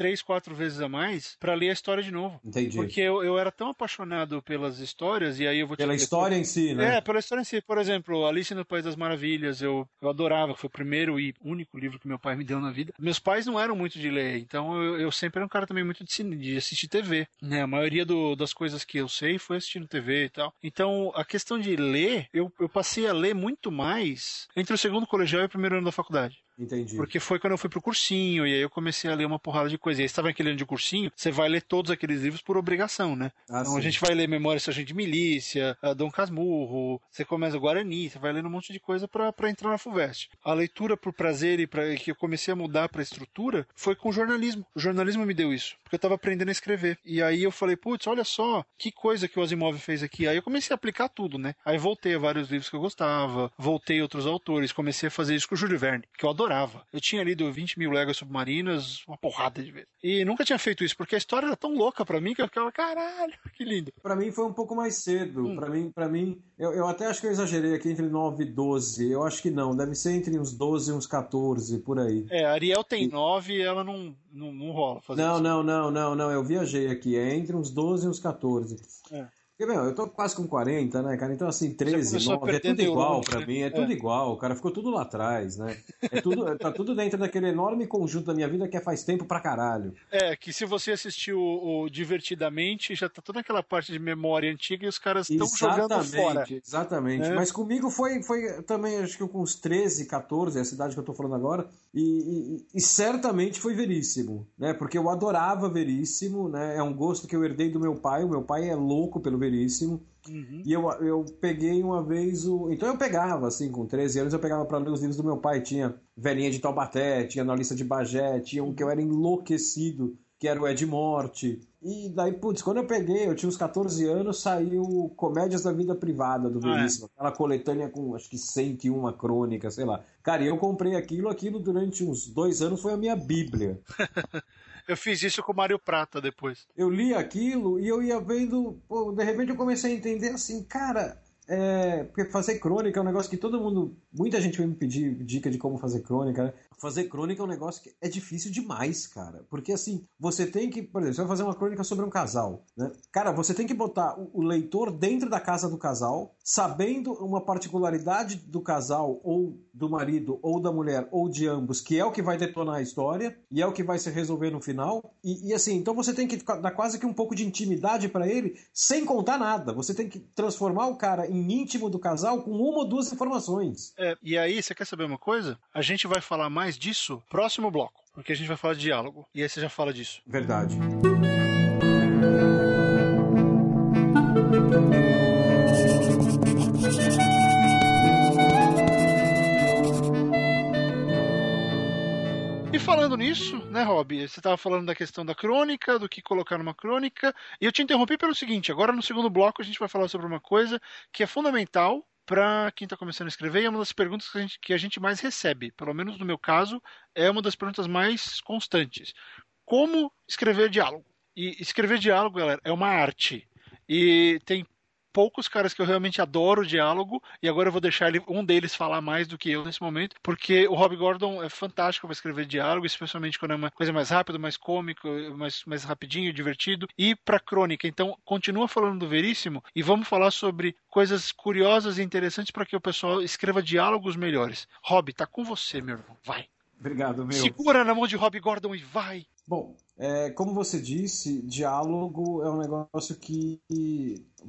Speaker 1: três, quatro vezes a mais para ler a história de novo.
Speaker 2: Entendi.
Speaker 1: Porque eu, eu era tão apaixonado pelas histórias, e aí eu vou
Speaker 2: Pela história depois... em si, né?
Speaker 1: É, pela história em si. Por exemplo, Alice no País das Maravilhas, eu, eu adorava, foi o primeiro e único livro que meu pai me deu na vida. Meus pais não eram muito de ler, então eu, eu sempre era um cara também muito de, de assistir TV. Né? A maioria do, das coisas que eu sei foi assistindo TV e tal. Então, a questão de ler, eu, eu passei a ler muito mais entre o segundo colegial e o primeiro ano da faculdade.
Speaker 2: Entendi.
Speaker 1: Porque foi quando eu fui pro cursinho, e aí eu comecei a ler uma porrada de coisa. E aí você tava naquele ano de cursinho, você vai ler todos aqueles livros por obrigação, né?
Speaker 2: Ah,
Speaker 1: então
Speaker 2: sim.
Speaker 1: a gente vai ler Memória Sargento de Milícia, Dom Casmurro, você começa o Guarani, você vai lendo um monte de coisa pra pra entrar na FUVEST. A leitura por prazer e pra, que eu comecei a mudar pra estrutura foi com o jornalismo. O jornalismo me deu isso, porque eu tava aprendendo a escrever. E aí eu falei, putz, olha só, que coisa que o Asimov fez aqui. Aí eu comecei a aplicar tudo, né? Aí voltei a vários livros que eu gostava, voltei a outros autores, comecei a fazer isso com o Júlio Verne, que eu adorava. Eu tinha lido 20 mil léguas submarinas, uma porrada de vezes. E nunca tinha feito isso, porque a história era tão louca pra mim que eu ficava, caralho, que lindo.
Speaker 2: Pra mim foi um pouco mais cedo.
Speaker 1: Hum.
Speaker 2: Pra mim, para mim eu, eu até acho que eu exagerei aqui entre 9 e 12. Eu acho que não. Deve ser entre uns 12 e uns 14, por aí.
Speaker 1: É, a Ariel tem 9 e ela não, não, não rola
Speaker 2: Não,
Speaker 1: isso.
Speaker 2: não, não, não, não. Eu viajei aqui. É entre uns 12 e uns 14.
Speaker 1: É.
Speaker 2: Porque, meu, eu tô quase com 40, né, cara? Então, assim, 13,
Speaker 1: começou a
Speaker 2: 9, é tudo igual
Speaker 1: né?
Speaker 2: mim, é,
Speaker 1: É.
Speaker 2: tudo igual, cara. Ficou tudo lá atrás, né? É tudo, tá tudo dentro daquele enorme conjunto da minha vida que é faz tempo pra caralho.
Speaker 1: É, que se você assistiu o, o Divertidamente, já tá toda aquela parte de memória antiga e os caras estão jogando fora.
Speaker 2: Exatamente.
Speaker 1: É.
Speaker 2: Mas comigo foi, foi também, acho que com uns 13, 14, é a cidade que eu tô falando agora, e, e- e certamente foi Veríssimo, né? Porque eu adorava Veríssimo, né? É um gosto que eu herdei do meu pai, o meu pai é louco pelo Veríssimo,
Speaker 1: Uhum.
Speaker 2: e eu, eu peguei uma vez o. Então eu pegava, assim, com 13 anos, eu pegava pra ler os livros do meu pai. Tinha Velhinha de Taubaté, tinha Na Lista de Bagé, tinha um que eu era enlouquecido, que era o Ed Morte. E daí, putz, quando eu peguei, eu tinha uns 14 anos, saiu Comédias da Vida Privada do
Speaker 1: Ah, é.
Speaker 2: Veríssimo. Aquela coletânea com acho que 101 crônicas, sei lá. Cara, e eu comprei aquilo, aquilo durante uns dois anos foi a minha bíblia.
Speaker 1: Eu fiz isso com o Mário Prata depois.
Speaker 2: eu li aquilo e eu ia vendo, pô, de repente eu comecei a entender assim, cara, é, porque fazer crônica é um negócio que todo mundo, muita gente vai me pedir dica de como fazer crônica, né? Fazer crônica é um negócio que é difícil demais, cara. Porque assim, você tem que, por exemplo, você vai fazer uma crônica sobre um casal, né? Cara, você tem que botar o, leitor dentro da casa do casal, sabendo uma particularidade do casal, ou do marido, ou da mulher, ou de ambos, que é o que vai detonar a história, e é o que vai se resolver no final. E, e assim, então você tem que dar quase que um pouco de intimidade pra ele, sem contar nada. Você tem que transformar o cara em íntimo do casal com uma ou duas informações.
Speaker 1: É, e aí, você quer saber uma coisa? A gente vai falar mais disso próximo bloco, porque a gente vai falar de diálogo. E aí você já fala disso.
Speaker 2: Verdade.
Speaker 1: E falando nisso, né, Rob? Você estava falando da questão da crônica, do que colocar numa crônica. E eu te interrompi pelo seguinte: agora no segundo bloco a gente vai falar sobre uma coisa que é fundamental para quem está começando a escrever e é uma das perguntas que a, gente, que a gente mais recebe. Pelo menos no meu caso, é uma das perguntas mais constantes. Como escrever diálogo? E escrever diálogo, galera, é uma arte. E tem poucos caras que eu realmente adoro o diálogo, e agora eu vou deixar ele, um deles falar mais do que eu nesse momento, porque o Rob Gordon é fantástico para escrever diálogo, especialmente quando é uma coisa mais rápida, mais cômico, mais, mais rapidinho, divertido, e para crônica. Então, continua falando do Veríssimo e vamos falar sobre coisas curiosas e interessantes para que o pessoal escreva diálogos melhores. Rob, tá com você, meu irmão. Vai.
Speaker 2: Obrigado, meu.
Speaker 1: Segura na mão de Rob Gordon e vai.
Speaker 2: Bom, é, como você disse, diálogo é um negócio que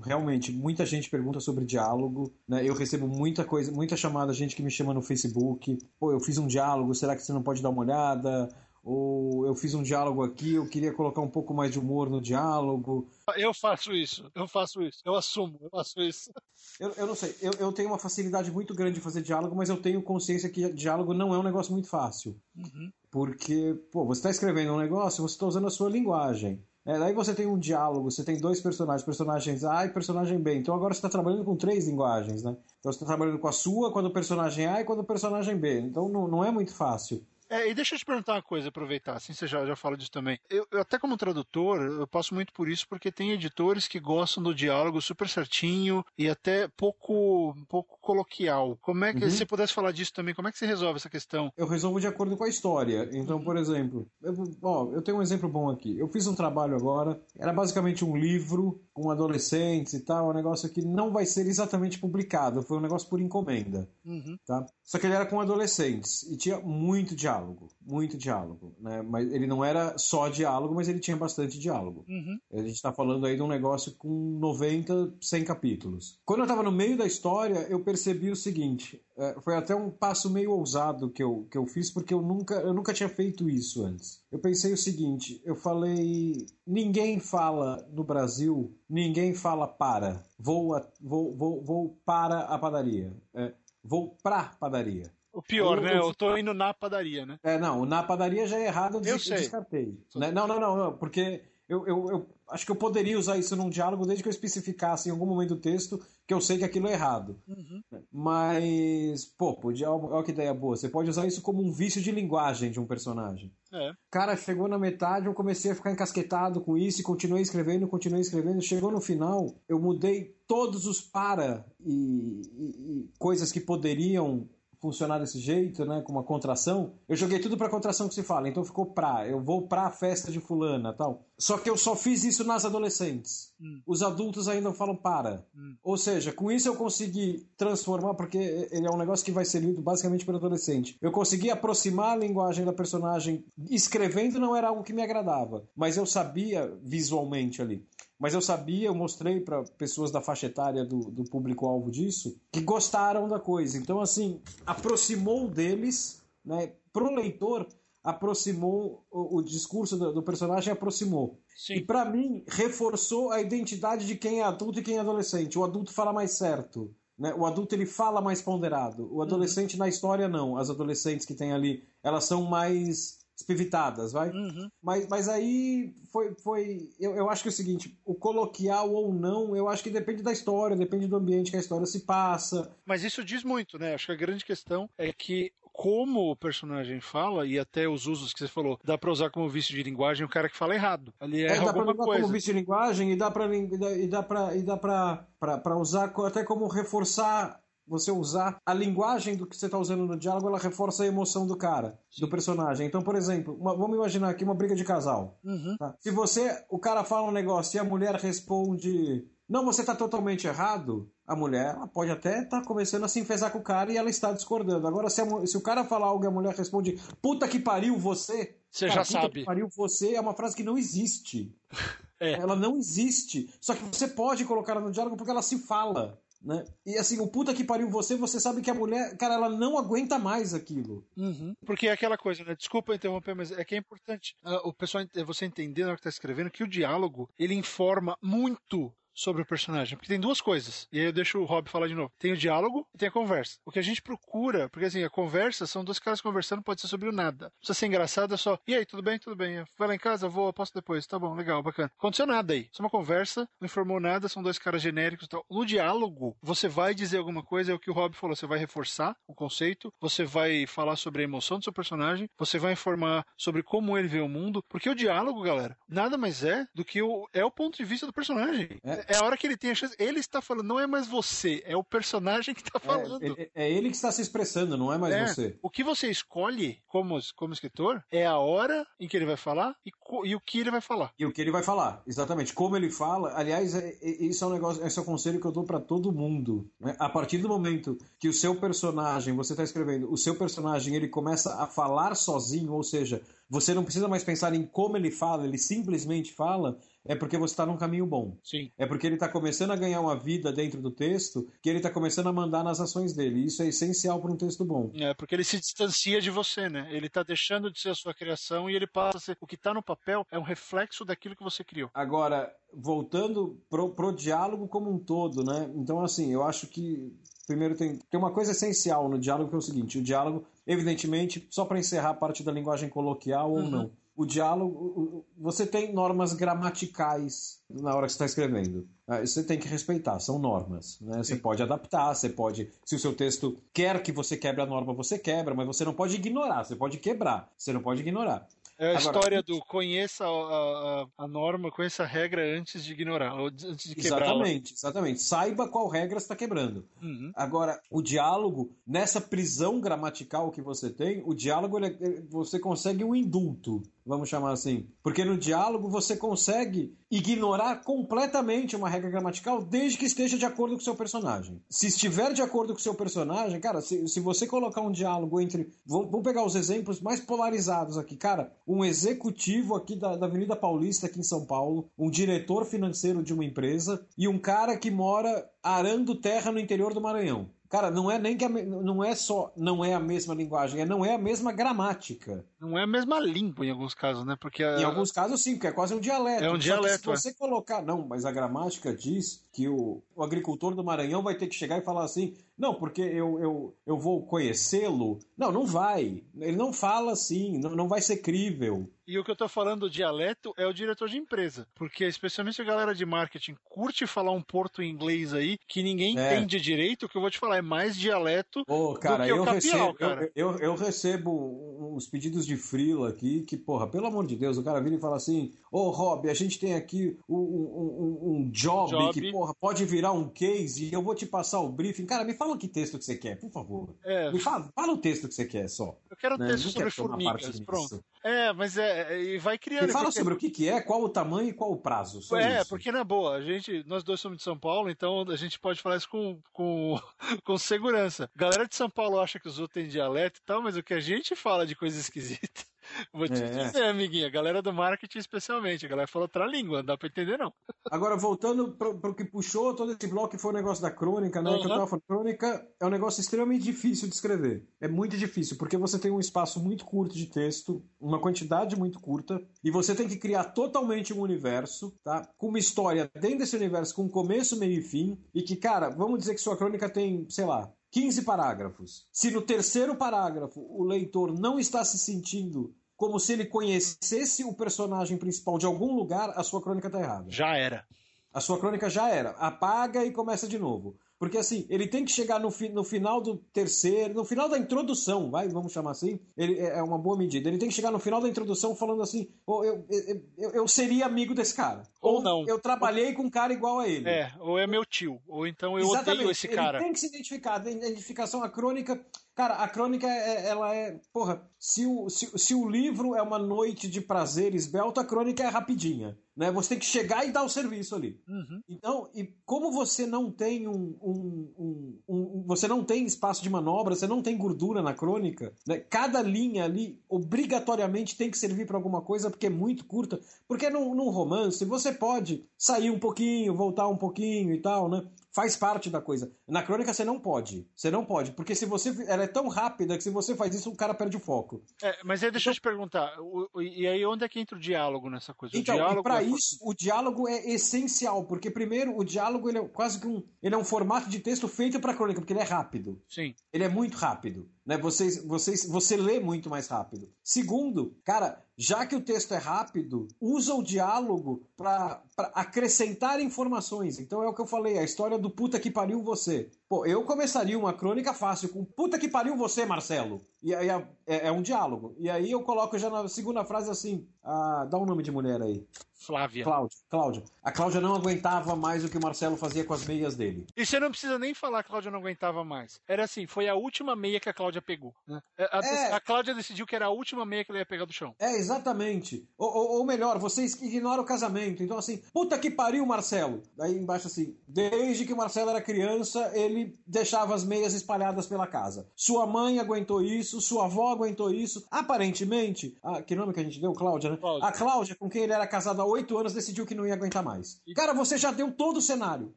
Speaker 2: realmente muita gente pergunta sobre diálogo. Né? Eu recebo muita coisa, muita chamada, gente que me chama no Facebook. Pô, eu fiz um diálogo, será que você não pode dar uma olhada? Ou eu fiz um diálogo aqui, eu queria colocar um pouco mais de humor no diálogo.
Speaker 1: Eu faço isso, eu faço isso, eu assumo, eu faço isso.
Speaker 2: Eu, eu não sei, eu, eu tenho uma facilidade muito grande de fazer diálogo, mas eu tenho consciência que diálogo não é um negócio muito fácil.
Speaker 1: Uhum.
Speaker 2: Porque, pô, você está escrevendo um negócio, você está usando a sua linguagem. É, daí você tem um diálogo, você tem dois personagens, personagens A e personagem B. Então agora você está trabalhando com três linguagens, né? Então você está trabalhando com a sua, com a do personagem A e com a do personagem B. Então não, não é muito fácil.
Speaker 1: É, e deixa eu te perguntar uma coisa, aproveitar, assim você já, já fala disso também. Eu, eu, até como tradutor, eu passo muito por isso, porque tem editores que gostam do diálogo super certinho e até pouco, pouco coloquial. Como é que,
Speaker 2: Uhum.
Speaker 1: se você pudesse falar disso também, como é que você resolve essa questão?
Speaker 2: Eu resolvo de acordo com a história. Então, por exemplo, eu, ó, eu tenho um exemplo bom aqui. Eu fiz um trabalho agora, era basicamente um livro com adolescentes e tal, um negócio que não vai ser exatamente publicado, foi um negócio por encomenda.
Speaker 1: Uhum.
Speaker 2: tá? Só que ele era com adolescentes e tinha muito diálogo. Diálogo, muito diálogo, né? Mas ele não era só diálogo, mas ele tinha bastante diálogo.
Speaker 1: Uhum.
Speaker 2: A gente está falando aí de um negócio com 90, 100 capítulos. Quando eu estava no meio da história, eu percebi o seguinte: é, foi até um passo meio ousado que eu, que eu fiz, porque eu nunca, eu nunca tinha feito isso antes. Eu pensei o seguinte: eu falei, ninguém fala no Brasil, ninguém fala para, vou, a- vou, vou, vou para a padaria, É, vou pra padaria.
Speaker 1: O pior,
Speaker 2: Eu-
Speaker 1: né?
Speaker 2: eu-
Speaker 1: Eu tô indo na padaria, né?
Speaker 2: É, não, na padaria já é errado, eu,
Speaker 1: Eu
Speaker 2: des-
Speaker 1: sei.
Speaker 2: descartei. Né? Não, não, não, não, porque eu, eu, eu acho que eu poderia usar isso num diálogo desde que eu especificasse em algum momento do texto que eu sei que aquilo é errado.
Speaker 1: Uhum.
Speaker 2: Mas, pô, podia, olha que ideia boa. Você pode usar isso como um vício de linguagem de um personagem.
Speaker 1: É.
Speaker 2: Cara, chegou na metade, eu comecei a ficar encasquetado com isso e continuei escrevendo, continuei escrevendo. Chegou no final, eu mudei todos os para e, e- e coisas que poderiam funcionar desse jeito, né, com uma contração. Eu joguei tudo pra contração que se fala, então ficou pra. Eu vou pra festa de fulana, tal. Só que eu só fiz isso nas adolescentes.
Speaker 1: Hum.
Speaker 2: Os adultos ainda falam para.
Speaker 1: Hum.
Speaker 2: Ou seja, com isso eu consegui transformar, porque ele é um negócio que vai ser lido basicamente pelo adolescente. Eu consegui aproximar a linguagem da personagem. Escrevendo não era algo que me agradava, mas eu sabia visualmente ali. Mas eu sabia, eu mostrei para pessoas da faixa etária do, do público-alvo disso, que gostaram da coisa. Então, assim, aproximou deles, né? Pro leitor, aproximou o, o discurso do, do personagem, aproximou. E
Speaker 1: Sim.
Speaker 2: pra mim, reforçou a identidade de quem é adulto e quem é adolescente. O adulto fala mais certo. Né? O adulto ele fala mais ponderado. O adolescente na história não. As adolescentes que tem ali, elas são mais espivitadas, vai?
Speaker 1: Uhum.
Speaker 2: Mas, mas aí foi. foi eu, eu acho que é o seguinte: o coloquial ou não, eu acho que depende da história, depende do ambiente que a história se passa.
Speaker 1: Mas isso diz muito, né? Acho que a grande questão é que como o personagem fala, e até os usos que você falou, dá pra usar como vício de linguagem o cara que fala errado. Ali
Speaker 2: É,
Speaker 1: erra
Speaker 2: dá pra usar
Speaker 1: coisa.
Speaker 2: como vício de linguagem e dá pra, lin- e dá- e dá pra, e dá pra, pra usar até como reforçar. Você usar a linguagem do que você está usando no diálogo, ela reforça a emoção do cara, do personagem. Então, por exemplo, uma- vamos imaginar aqui uma briga de casal.
Speaker 1: Uhum.
Speaker 2: Tá? Se você, o cara fala um negócio e a mulher responde, não, você está totalmente errado, a mulher ela pode até estar começando a se enfesar com o cara e ela está discordando. Agora, se, a se o cara falar algo e a mulher responde, puta que pariu você,
Speaker 1: Você
Speaker 2: cara,
Speaker 1: já
Speaker 2: puta
Speaker 1: sabe.
Speaker 2: que pariu você é uma frase que não existe.
Speaker 1: É.
Speaker 2: Ela não existe. Só que você pode colocar ela no diálogo porque ela se fala. Né? E assim, o puta que pariu você, você sabe que a mulher, cara, ela não aguenta mais aquilo.
Speaker 1: Uhum. Porque é aquela coisa, né? Desculpa interromper, mas é que é importante ah, o pessoal você entender na hora que tá escrevendo que o diálogo ele informa muito sobre o personagem. Porque tem duas coisas. E aí eu deixo o Rob falar de novo. Tem o diálogo e tem a conversa. O que a gente procura, porque assim, a conversa são dois caras conversando, pode ser sobre o nada. Não precisa ser engraçado, é só. E aí, tudo bem? Tudo bem. Vai lá em casa? Vou, posso depois. Tá bom, legal, bacana. Aconteceu nada aí. Só uma conversa, não informou nada, são dois caras genéricos e tal. No diálogo, você vai dizer alguma coisa, é o que o Rob falou. Você vai reforçar o conceito, você vai falar sobre a emoção do seu personagem, você vai informar sobre como ele vê o mundo. Porque o diálogo, galera, nada mais é do que o. É o ponto de vista do personagem.
Speaker 2: É.
Speaker 1: É a hora que ele tem a chance. Ele está falando, não é mais você, é o personagem que está falando.
Speaker 2: É, é- é ele que está se expressando, não é mais
Speaker 1: É,
Speaker 2: você.
Speaker 1: O que você escolhe como, como escritor é a hora em que ele vai falar e, e o que ele vai falar.
Speaker 2: E o que ele vai falar, exatamente. Como ele fala, aliás, é- é- isso é um negócio, esse é um conselho que eu dou pra todo mundo. né? A partir do momento que o seu personagem, você tá escrevendo, o seu personagem ele começa a falar sozinho, ou seja, você não precisa mais pensar em como ele fala, ele simplesmente fala, é porque você está num caminho bom.
Speaker 1: Sim.
Speaker 2: É porque ele está começando a ganhar uma vida dentro do texto que ele está começando a mandar nas ações dele. Isso é essencial para um texto bom.
Speaker 1: É, porque ele se distancia de você, né? Ele tá deixando de ser a sua criação e ele passa a ser. O que tá no papel é um reflexo daquilo que você criou.
Speaker 2: Agora, voltando pro, pro diálogo como um todo, né? Então, assim, eu acho que primeiro tem, tem uma coisa essencial no diálogo que é o seguinte: o diálogo, evidentemente, só para encerrar a parte da linguagem coloquial ou
Speaker 1: Uhum.
Speaker 2: não. O diálogo, você tem normas gramaticais na hora que você está escrevendo. Ah, Você tem que respeitar, são normas. Né? Você pode adaptar, você pode. Se o seu texto quer que você quebre a norma, você quebra, mas você não pode ignorar, você pode quebrar, você não pode ignorar.
Speaker 1: É a Agora, história do conheça a, a, a, norma, conheça a regra antes de ignorar, antes de quebrar.
Speaker 2: Exatamente, exatamente. Saiba qual regra está quebrando. Uhum. Agora, o diálogo, nessa prisão gramatical que você tem, o diálogo ele, você consegue um indulto vamos chamar assim. Porque no diálogo você consegue ignorar completamente uma regra gramatical desde que esteja de acordo com o seu personagem. Se estiver de acordo com o seu personagem, cara, se, se você colocar um diálogo entre. Vamos pegar os exemplos mais polarizados aqui. Cara, um executivo aqui da, da Avenida Paulista, aqui em São Paulo, um diretor financeiro de uma empresa e um cara que mora arando terra no interior do Maranhão. Cara, não é nem que a, não é só não é a mesma linguagem, é não é a mesma gramática.
Speaker 1: Não é a mesma língua em alguns casos, né? Porque a...
Speaker 2: em alguns casos sim, porque é quase um dialeto.
Speaker 1: É um dialeto.
Speaker 2: se é. você colocar, não, mas a gramática diz que o, o agricultor do Maranhão vai ter que chegar e falar assim: não, porque eu, eu, eu vou conhecê-lo. Não, não vai. Ele não fala assim, não, não vai ser crível.
Speaker 1: E o que eu tô falando do dialeto é o diretor de empresa. Porque, especialmente a galera de marketing, curte falar um porto inglês aí que ninguém é. entende direito. O que eu vou te falar é mais dialeto
Speaker 2: oh, cara, do que eu o capial, recebo, cara. Eu, eu, eu, recebo uns pedidos de frila aqui que, porra, pelo amor de Deus, o cara vira e fala assim: Ô, oh, Rob, a gente tem aqui um, um, um job, job, que, porra, pode virar um case e eu vou te passar o briefing. Cara, me fala que texto que você quer, por favor. É. Me fala, fala o texto que você quer só.
Speaker 1: Eu quero né? texto sobre formigas, pronto. É, mas é, e vai criando.
Speaker 2: Me fala porque... sobre o que, que é, qual o tamanho e qual o prazo.
Speaker 1: é, isso. porque na boa, a gente, nós dois somos de São Paulo, então a gente pode falar isso com, com, com segurança. galera de São Paulo acha que os outros têm dialeto e tal, mas o que a gente fala de coisa esquisita Vou te é. dizer, amiguinha, a galera do marketing especialmente, a galera fala outra língua, não dá pra entender não.
Speaker 2: Agora, voltando pro, pro que puxou todo esse bloco, que foi o negócio da crônica, né? Uhum. Que eu tava falando, crônica é um negócio extremamente difícil de escrever. É muito difícil, porque você tem um espaço muito curto de texto, uma quantidade muito curta, e você tem que criar totalmente um universo, tá? Com uma história dentro desse universo, com começo, meio e fim, e que, cara, vamos dizer que sua crônica tem, sei lá, 15 parágrafos. Se no terceiro parágrafo o leitor não está se sentindo como se ele conhecesse o personagem principal de algum lugar, a sua crônica está errada.
Speaker 1: Já era.
Speaker 2: A sua crônica já era. Apaga e começa de novo. Porque assim, ele tem que chegar no, fi, no final do terceiro, no final da introdução, vai, vamos chamar assim, ele, é, é uma boa medida. Ele tem que chegar no final da introdução falando assim: oh, eu, eu, eu, eu, seria amigo desse cara.
Speaker 1: Ou, ou não.
Speaker 2: Eu trabalhei com um cara igual a ele.
Speaker 1: É, ou é meu tio. Ou então eu Exatamente. odeio esse cara.
Speaker 2: Ele tem que se identificar. A identificação, a crônica Cara, a crônica, é, ela é. Porra, se o, se, se o livro é uma noite de prazer esbelto, a crônica é rapidinha. Né? Você tem que chegar e dar o serviço ali. Uhum. Então, e como você não tem um, um, um, um, Você não tem espaço de manobra, você não tem gordura na crônica, né? cada linha ali obrigatoriamente tem que servir para alguma coisa, porque é muito curta. Porque num, num romance você pode sair um pouquinho, voltar um pouquinho e tal, né? Faz parte da coisa. Na crônica você não pode. Você não pode, porque se você ela é tão rápida que se você faz isso o cara perde o foco.
Speaker 1: É, mas aí deixa então, eu te perguntar, o, o, e aí onde é que entra o diálogo nessa coisa?
Speaker 2: Então, para
Speaker 1: é...
Speaker 2: isso o diálogo é essencial, porque primeiro o diálogo ele é quase que um, ele é um formato de texto feito para crônica, porque ele é rápido.
Speaker 1: Sim.
Speaker 2: Ele é muito rápido. Né? Vocês, você lê muito mais rápido. Segundo, cara, já que o texto é rápido, usa o diálogo para acrescentar informações. Então é o que eu falei, a história do puta que pariu você. Pô, eu começaria uma crônica fácil com puta que pariu você, Marcelo. E aí é, é um diálogo. E aí eu coloco já na segunda frase assim, ah, dá um nome de mulher aí.
Speaker 1: Flávia.
Speaker 2: Cláudia. Cláudia. A Cláudia não aguentava mais o que o Marcelo fazia com as meias dele.
Speaker 1: E você não precisa nem falar que a Cláudia não aguentava mais. Era assim, foi a última meia que a Cláudia pegou. Né? A, é... a, Cláudia decidiu que era a última meia que ela ia pegar do chão.
Speaker 2: É, exatamente. Ou, ou, ou melhor, vocês ignoram o casamento. Então, assim, puta que pariu, Marcelo. Daí embaixo assim, desde que o Marcelo era criança, ele deixava as meias espalhadas pela casa. Sua mãe aguentou isso, sua avó aguentou isso. Aparentemente, a, que nome que a gente deu? Cláudia, né? Cláudia. A Cláudia, com quem ele era casado há oito anos, decidiu que não ia aguentar mais. Cara, você já deu todo o cenário.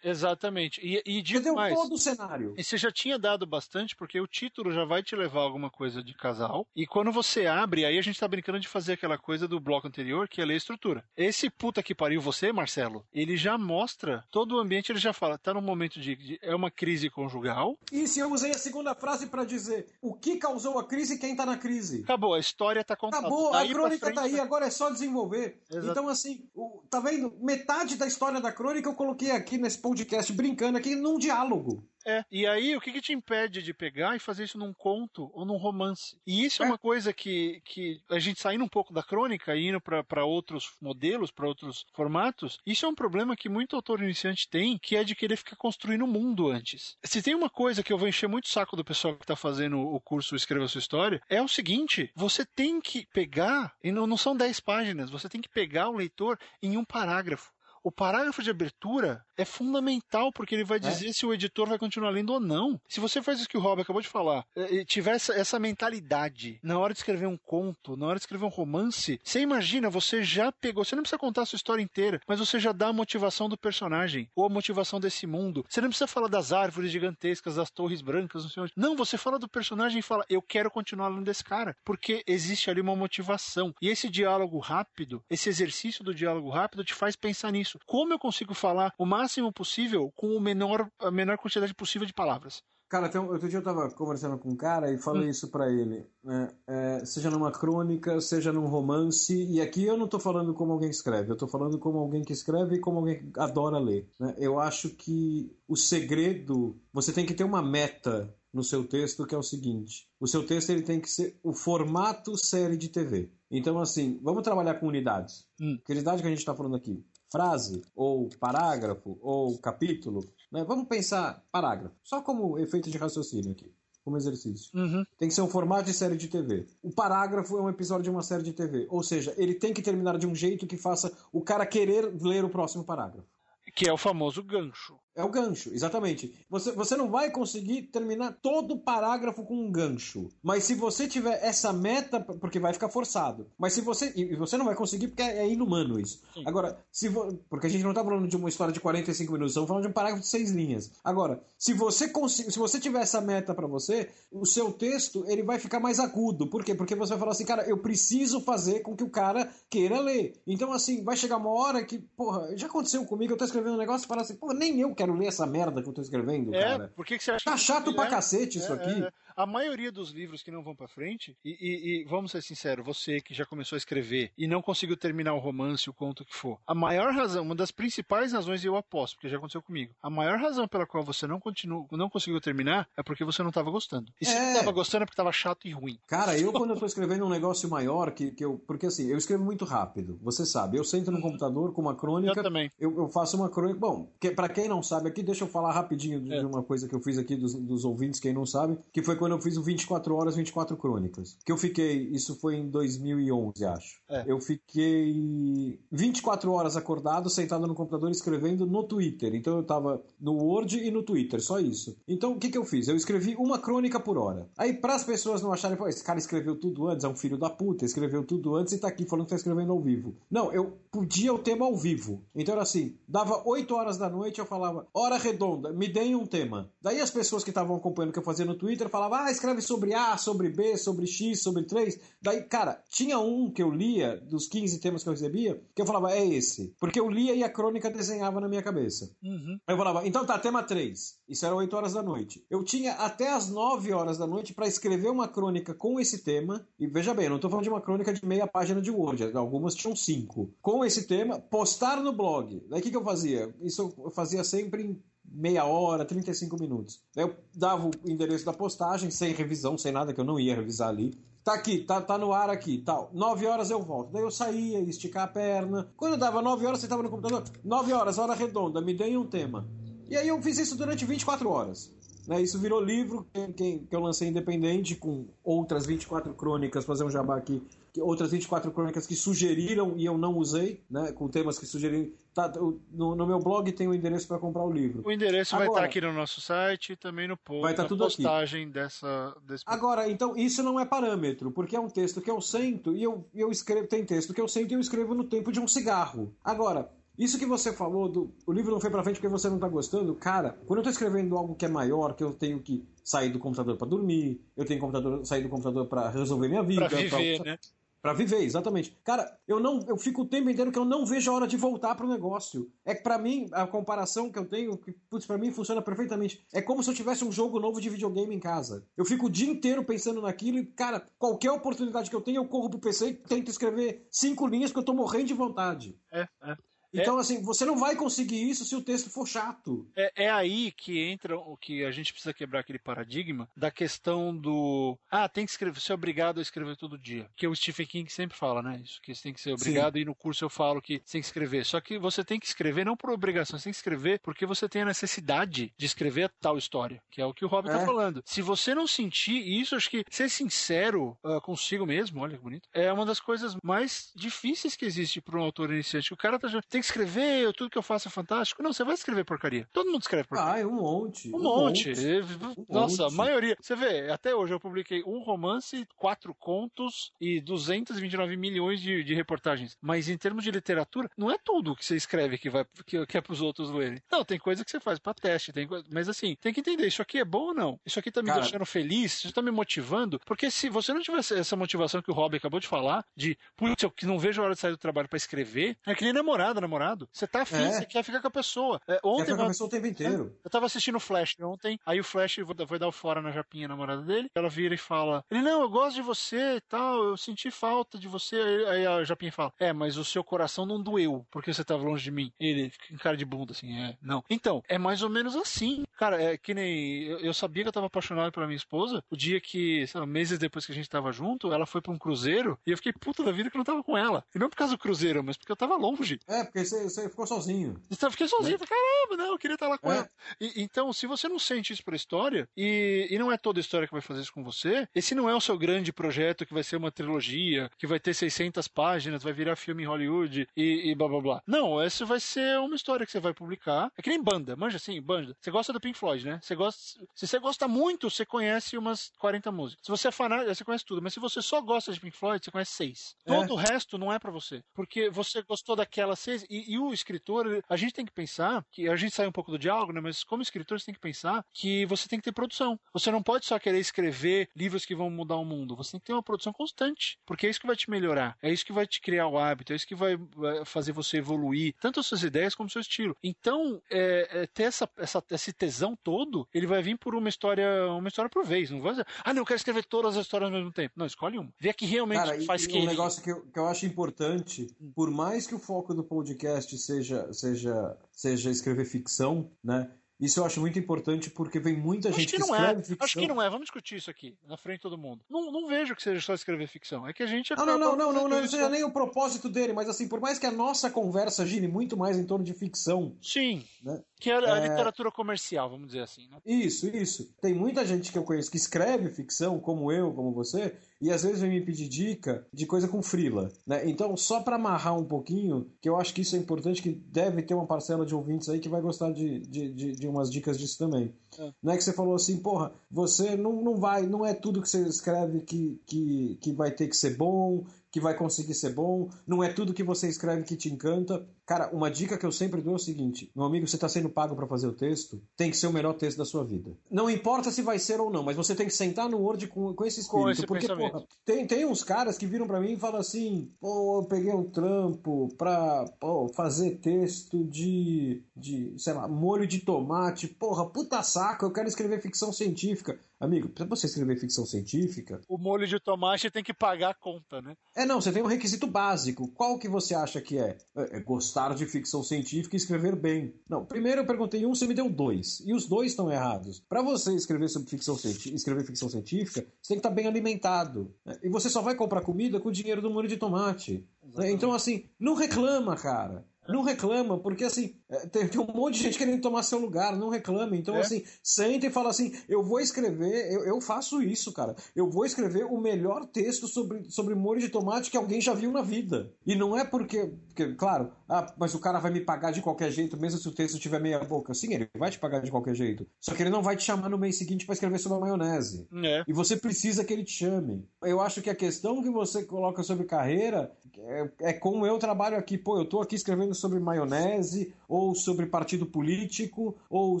Speaker 1: Exatamente. E, e
Speaker 2: já deu mais, todo o cenário.
Speaker 1: E você já tinha dado bastante, porque o título já vai te levar a alguma coisa de casal. E quando você abre, aí a gente tá brincando de fazer aquela coisa do bloco anterior, que é ler a estrutura. Esse puta que pariu você, Marcelo, ele já mostra todo o ambiente, ele já fala, tá num momento de, de é uma crise conjugal.
Speaker 2: E se eu usei a segunda frase para dizer o que causou a crise e quem tá na crise?
Speaker 1: Acabou, a história tá contada.
Speaker 2: Acabou, Daí a crônica tá aí, né? agora é só desenvolver. Exato. Então, assim, o, tá vendo? Metade da história da crônica eu coloquei aqui nesse podcast brincando aqui num diálogo.
Speaker 1: É. E aí, o que, que te impede de pegar e fazer isso num conto ou num romance? E isso é, é uma coisa que, que a gente saindo um pouco da crônica e indo para outros modelos, para outros formatos, isso é um problema que muito autor iniciante tem, que é de querer ficar construindo o mundo antes. Se tem uma coisa que eu vou encher muito o saco do pessoal que está fazendo o curso Escreva Sua História, é o seguinte: você tem que pegar, e não, não são 10 páginas, você tem que pegar o leitor em um parágrafo. O parágrafo de abertura é fundamental, porque ele vai é. dizer é. se o editor vai continuar lendo ou não. Se você faz isso que o Rob acabou de falar, e tiver essa, essa, mentalidade na hora de escrever um conto, na hora de escrever um romance, você imagina, você já pegou, você não precisa contar a sua história inteira, mas você já dá a motivação do personagem, ou a motivação desse mundo. Você não precisa falar das árvores gigantescas, das torres brancas, não sei onde. Não, você fala do personagem e fala, eu quero continuar lendo desse cara, porque existe ali uma motivação. E esse diálogo rápido, esse exercício do diálogo rápido te faz pensar nisso isso. Como eu consigo falar o máximo possível com o menor, a menor quantidade possível de palavras?
Speaker 2: Cara, tem, outro dia eu tava conversando com um cara e falei hum. isso para ele. Né? É, seja numa crônica, seja num romance. E aqui eu não tô falando como alguém escreve, eu tô falando como alguém que escreve e como alguém que adora ler. Né? Eu acho que o segredo. Você tem que ter uma meta no seu texto que é o seguinte: o seu texto ele tem que ser o formato série de TV. Então, assim, vamos trabalhar com unidades. Hum. Que unidade que a gente está falando aqui? Frase, ou parágrafo, ou capítulo. Né? Vamos pensar parágrafo, só como efeito de raciocínio aqui. Como exercício. Uhum. Tem que ser um formato de série de TV. O parágrafo é um episódio de uma série de TV. Ou seja, ele tem que terminar de um jeito que faça o cara querer ler o próximo parágrafo.
Speaker 1: Que é o famoso gancho.
Speaker 2: É o gancho, exatamente. Você, você não vai conseguir terminar todo o parágrafo com um gancho. Mas se você tiver essa meta, porque vai ficar forçado. Mas se você. E você não vai conseguir porque é, é inumano isso. Sim. Agora, se vo, porque a gente não tá falando de uma história de 45 minutos, estamos falando de um parágrafo de seis linhas. Agora, se você se você tiver essa meta para você, o seu texto ele vai ficar mais agudo. Por quê? Porque você vai falar assim, cara, eu preciso fazer com que o cara queira ler. Então, assim, vai chegar uma hora que, porra, já aconteceu comigo, eu tô escrevendo um negócio e falo assim, porra, nem eu quero ler essa merda que eu tô escrevendo, é, cara.
Speaker 1: Por que, que você acha
Speaker 2: Tá chato pra cacete isso
Speaker 1: é,
Speaker 2: aqui.
Speaker 1: É, é. a maioria dos livros que não vão pra frente, e, e, e, vamos ser sinceros, você que já começou a escrever e não conseguiu terminar o romance, o conto que for, a maior razão, uma das principais razões, eu aposto, porque já aconteceu comigo, a maior razão pela qual você não continua, não conseguiu terminar é porque você não tava gostando. E se é. tava gostando é porque tava chato e ruim.
Speaker 2: Cara, eu quando eu tô escrevendo um negócio maior, que, que eu. Porque assim, eu escrevo muito rápido, você sabe. Eu sento no uhum. computador com uma crônica.
Speaker 1: Eu também.
Speaker 2: Eu, eu faço uma crônica. Bom, que, para quem não sabe aqui, deixa eu falar rapidinho de, é. uma coisa que eu fiz aqui dos, dos, ouvintes, quem não sabe, que foi quando eu fiz o 24 Horas, 24 Crônicas. Que eu fiquei, isso foi em 2011, acho. É. Eu fiquei 24 horas acordado, sentado no computador escrevendo no Twitter. Então eu tava no Word e no Twitter, só isso. Então o que, que eu fiz? Eu escrevi uma crônica por hora. Aí, para as pessoas não acharem, pô, esse cara escreveu tudo antes, é um filho da puta, escreveu tudo antes e tá aqui falando que tá escrevendo ao vivo. Não, eu podia o tema ao vivo. Então era assim, dava 8 horas da noite, eu falava, hora redonda, me deem um tema. Daí as pessoas que estavam acompanhando o que eu fazia no Twitter falavam, ah, escreve sobre A, sobre B, sobre X, sobre 3. Daí, cara, tinha um que eu lia, dos 15 temas que eu recebia, que eu falava, é esse. Porque eu lia e a crônica desenhava na minha cabeça. Uhum. Aí eu falava, então tá, tema 3. Isso era 8 horas da noite. Eu tinha até as 9 horas da noite para escrever uma crônica com esse tema. E veja bem, eu não tô falando de uma crônica de meia página de Word, algumas tinham 5. Com esse tema, postar no blog. Daí o que, que eu fazia? Isso eu fazia sempre em meia hora, 35 minutos. Eu dava o endereço da postagem, sem revisão, sem nada, que eu não ia revisar ali. Tá aqui, tá, tá no ar aqui, tal. 9 horas eu volto. Daí eu saía, ia esticar a perna. Quando dava 9 horas, você tava no computador. 9 horas, hora redonda, me deem um tema. E aí eu fiz isso durante 24 horas. Né, isso virou livro que, eu lancei independente, com outras 24 crônicas, fazer um jabá aqui, outras 24 crônicas que sugeriram e eu não usei, né, com temas que sugeriram. Tá, no, no, meu blog tem o endereço para comprar o livro.
Speaker 1: O endereço Agora, vai estar aqui no nosso site e também no post, vai estar tudo postagem aqui. dessa desse
Speaker 2: Agora, então isso não é parâmetro, porque é um texto que eu sento e eu, eu escrevo, tem texto que eu sento e eu escrevo no tempo de um cigarro. Agora, isso que você falou do o livro não foi para frente porque você não tá gostando, cara, quando eu tô escrevendo algo que é maior, que eu tenho que sair do computador para dormir, eu tenho computador, sair do computador para resolver minha vida,
Speaker 1: para viver, pra... né?
Speaker 2: Pra viver, exatamente. Cara, eu não, eu fico o tempo inteiro que eu não vejo a hora de voltar pro negócio. É que para mim, a comparação que eu tenho, que, putz, pra mim funciona perfeitamente. É como se eu tivesse um jogo novo de videogame em casa. Eu fico o dia inteiro pensando naquilo e, cara, qualquer oportunidade que eu tenho, eu corro pro PC e tento escrever cinco linhas porque eu tô morrendo de vontade.
Speaker 1: É, é.
Speaker 2: Então, é... assim, você não vai conseguir isso se o texto for chato.
Speaker 1: É, é aí que entra o que a gente precisa quebrar aquele paradigma da questão do. Ah, tem que escrever, você é obrigado a escrever todo dia. Que o Stephen King sempre fala, né? Isso, que você tem que ser obrigado, Sim. e no curso eu falo que você tem que escrever. Só que você tem que escrever não por obrigação, você tem que escrever porque você tem a necessidade de escrever tal história, que é o que o Rob tá é. tá falando. Se você não sentir isso, acho que ser sincero uh, consigo mesmo, olha que bonito, é uma das coisas mais difíceis que existe para um autor iniciante. O cara tá, tem que escrever, tudo que eu faço é fantástico. Não, você vai escrever porcaria. Todo mundo escreve porcaria.
Speaker 2: Ah, é um monte.
Speaker 1: Um, um monte. monte. Nossa, um monte. a maioria. Você vê, até hoje eu publiquei um romance, quatro contos e 229 milhões de, de reportagens. Mas em termos de literatura, não é tudo que você escreve que, vai, que, que é pros outros lerem. Não, tem coisa que você faz para teste, tem coisa, mas assim, tem que entender, isso aqui é bom ou não? Isso aqui tá me Cara, deixando feliz? Isso tá me motivando? Porque se você não tivesse essa motivação que o Rob acabou de falar, de, putz, eu que não vejo a hora de sair do trabalho para escrever, é que nem namorada, namorado. Você tá afim, é. você quer ficar com a pessoa. É,
Speaker 2: ontem, quer ficar com a pessoa o tempo inteiro.
Speaker 1: Eu tava assistindo o Flash ontem, aí o Flash foi dar o fora na Japinha, namorada dele, ela vira e fala, ele, não, eu gosto de você e tal, eu senti falta de você. Aí a Japinha fala, é, mas o seu coração não doeu porque você tava longe de mim. Ele fica em cara de bunda, assim, é, não. Então, é mais ou menos assim. Cara, é que nem, eu, eu sabia que eu tava apaixonado pela minha esposa, o dia que, sei lá, meses depois que a gente tava junto, ela foi pra um cruzeiro e eu fiquei puta da vida que eu não tava com ela. E não por causa do cruzeiro, mas porque eu tava longe.
Speaker 2: É, porque você, você ficou sozinho.
Speaker 1: Eu fiquei sozinho, né? caramba, não, eu queria estar lá com é. ela. E, então, se você não sente isso pra história, e, e não é toda história que vai fazer isso com você, esse não é o seu grande projeto que vai ser uma trilogia, que vai ter 600 páginas, vai virar filme em Hollywood e, e blá blá blá. Não, essa vai ser uma história que você vai publicar. É que nem banda, manja assim, banda. Você gosta do Pink Floyd, né? Você gosta, se você gosta muito, você conhece umas 40 músicas. Se você é fanático, você conhece tudo. Mas se você só gosta de Pink Floyd, você conhece seis. É. Todo o resto não é para você. Porque você gostou daquelas seis. E, e, o escritor, a gente tem que pensar, que a gente sai um pouco do diálogo, né? Mas como escritor, você tem que pensar que você tem que ter produção. Você não pode só querer escrever livros que vão mudar o mundo. Você tem que ter uma produção constante. Porque é isso que vai te melhorar. É isso que vai te criar o hábito. É isso que vai fazer você evoluir. Tanto as suas ideias como o seu estilo. Então, é, é, ter essa, essa, esse tesão todo, ele vai vir por uma história, uma história por vez. Não vai dizer, ah, não, eu quero escrever todas as histórias ao mesmo tempo. Não, escolhe uma. Vê que realmente Cara, faz que.
Speaker 2: Um negócio que eu, que eu acho importante, por mais que o foco do podcast seja, seja, seja escrever ficção, né? Isso eu acho muito importante porque vem muita acho gente que, que não é. escreve é. ficção.
Speaker 1: Acho que não é. Vamos discutir isso aqui, na frente de todo mundo. Não, não vejo que seja só escrever ficção. É que a gente.
Speaker 2: Não, não, não, não, não, não, seja nem o propósito dele, mas assim, por mais que a nossa conversa gire muito mais em torno de ficção.
Speaker 1: Sim. Né? Que é a é... literatura comercial, vamos dizer assim, né?
Speaker 2: Isso, isso. Tem muita gente que eu conheço que escreve ficção, como eu, como você, e às vezes vem me pedir dica de coisa com frila, né? Então, só para amarrar um pouquinho, que eu acho que isso é importante, que deve ter uma parcela de ouvintes aí que vai gostar de, de, de, de umas dicas disso também. É. Não é que você falou assim, porra, você não, não vai, não é tudo que você escreve que, que, que vai ter que ser bom, que vai conseguir ser bom, não é tudo que você escreve que te encanta. Cara, uma dica que eu sempre dou é o seguinte: meu amigo, você está sendo pago para fazer o texto, tem que ser o melhor texto da sua vida. Não importa se vai ser ou não, mas você tem que sentar no Word com, com esse espírito. Com esse porque, porra, tem, tem uns caras que viram para mim e falam assim: pô, eu peguei um trampo pra pô, fazer texto de, de, sei lá, molho de tomate. Porra, puta saco, eu quero escrever ficção científica. Amigo, pra você escrever ficção científica.
Speaker 1: O molho de tomate tem que pagar a conta, né?
Speaker 2: É, não, você tem um requisito básico. Qual que você acha que é? é? é gostar de ficção científica e escrever bem. Não, primeiro eu perguntei um, você me deu dois. E os dois estão errados. Para você escrever sobre ficção científica, escrever ficção científica, você tem que estar tá bem alimentado. Né? E você só vai comprar comida com o dinheiro do molho de tomate. Exatamente. Então, assim, não reclama, cara. Não reclama, porque assim, é, tem, tem, um monte de gente querendo tomar seu lugar, não reclame. Então, é. assim, senta e fala assim: eu vou escrever, eu, eu faço isso, cara. Eu vou escrever o melhor texto sobre, sobre molho de tomate que alguém já viu na vida. E não é porque, porque, claro, ah, mas o cara vai me pagar de qualquer jeito, mesmo se o texto tiver meia boca. Sim, ele vai te pagar de qualquer jeito. Só que ele não vai te chamar no mês seguinte para escrever sobre a maionese. É. E você precisa que ele te chame. Eu acho que a questão que você coloca sobre carreira é, é como eu trabalho aqui. Pô, eu tô aqui escrevendo sobre maionese, ou sobre partido político, ou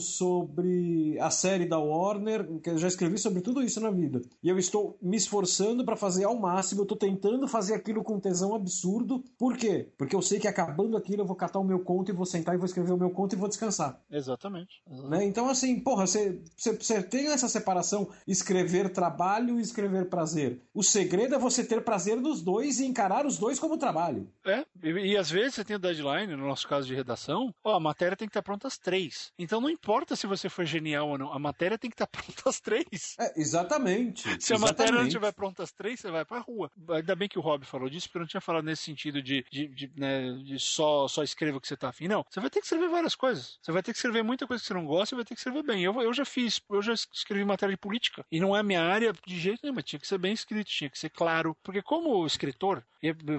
Speaker 2: sobre a série da Warner, que eu já escrevi sobre tudo isso na vida. E eu estou me esforçando para fazer ao máximo, eu estou tentando fazer aquilo com tesão absurdo. Por quê? Porque eu sei que acabando aquilo eu vou catar o meu conto e vou sentar e vou escrever o meu conto e vou descansar.
Speaker 1: Exatamente.
Speaker 2: Exatamente. Né? Então, assim, porra, você tem essa separação escrever trabalho e escrever prazer. O segredo é você ter prazer nos dois e encarar os dois como trabalho.
Speaker 1: É, e, e às vezes você tem o deadline deadline, no nosso caso de redação, ó, a matéria tem que estar pronta às três. Então não importa se você foi genial ou não, a matéria tem que estar pronta às três.
Speaker 2: É, exatamente.
Speaker 1: Se a matéria não estiver pronta às três, você vai pra rua. Ainda bem que o Rob falou disso, porque eu não tinha falado nesse sentido de, de, de, né, de só, só escreva o que você tá afim. Não, você vai ter que escrever várias coisas. Você vai ter que escrever muita coisa que você não gosta e vai ter que escrever bem. Eu, eu já fiz, eu já escrevi matéria de política. E não é a minha área de jeito nenhum, mas tinha que ser bem escrito, tinha que ser claro. Porque como escritor,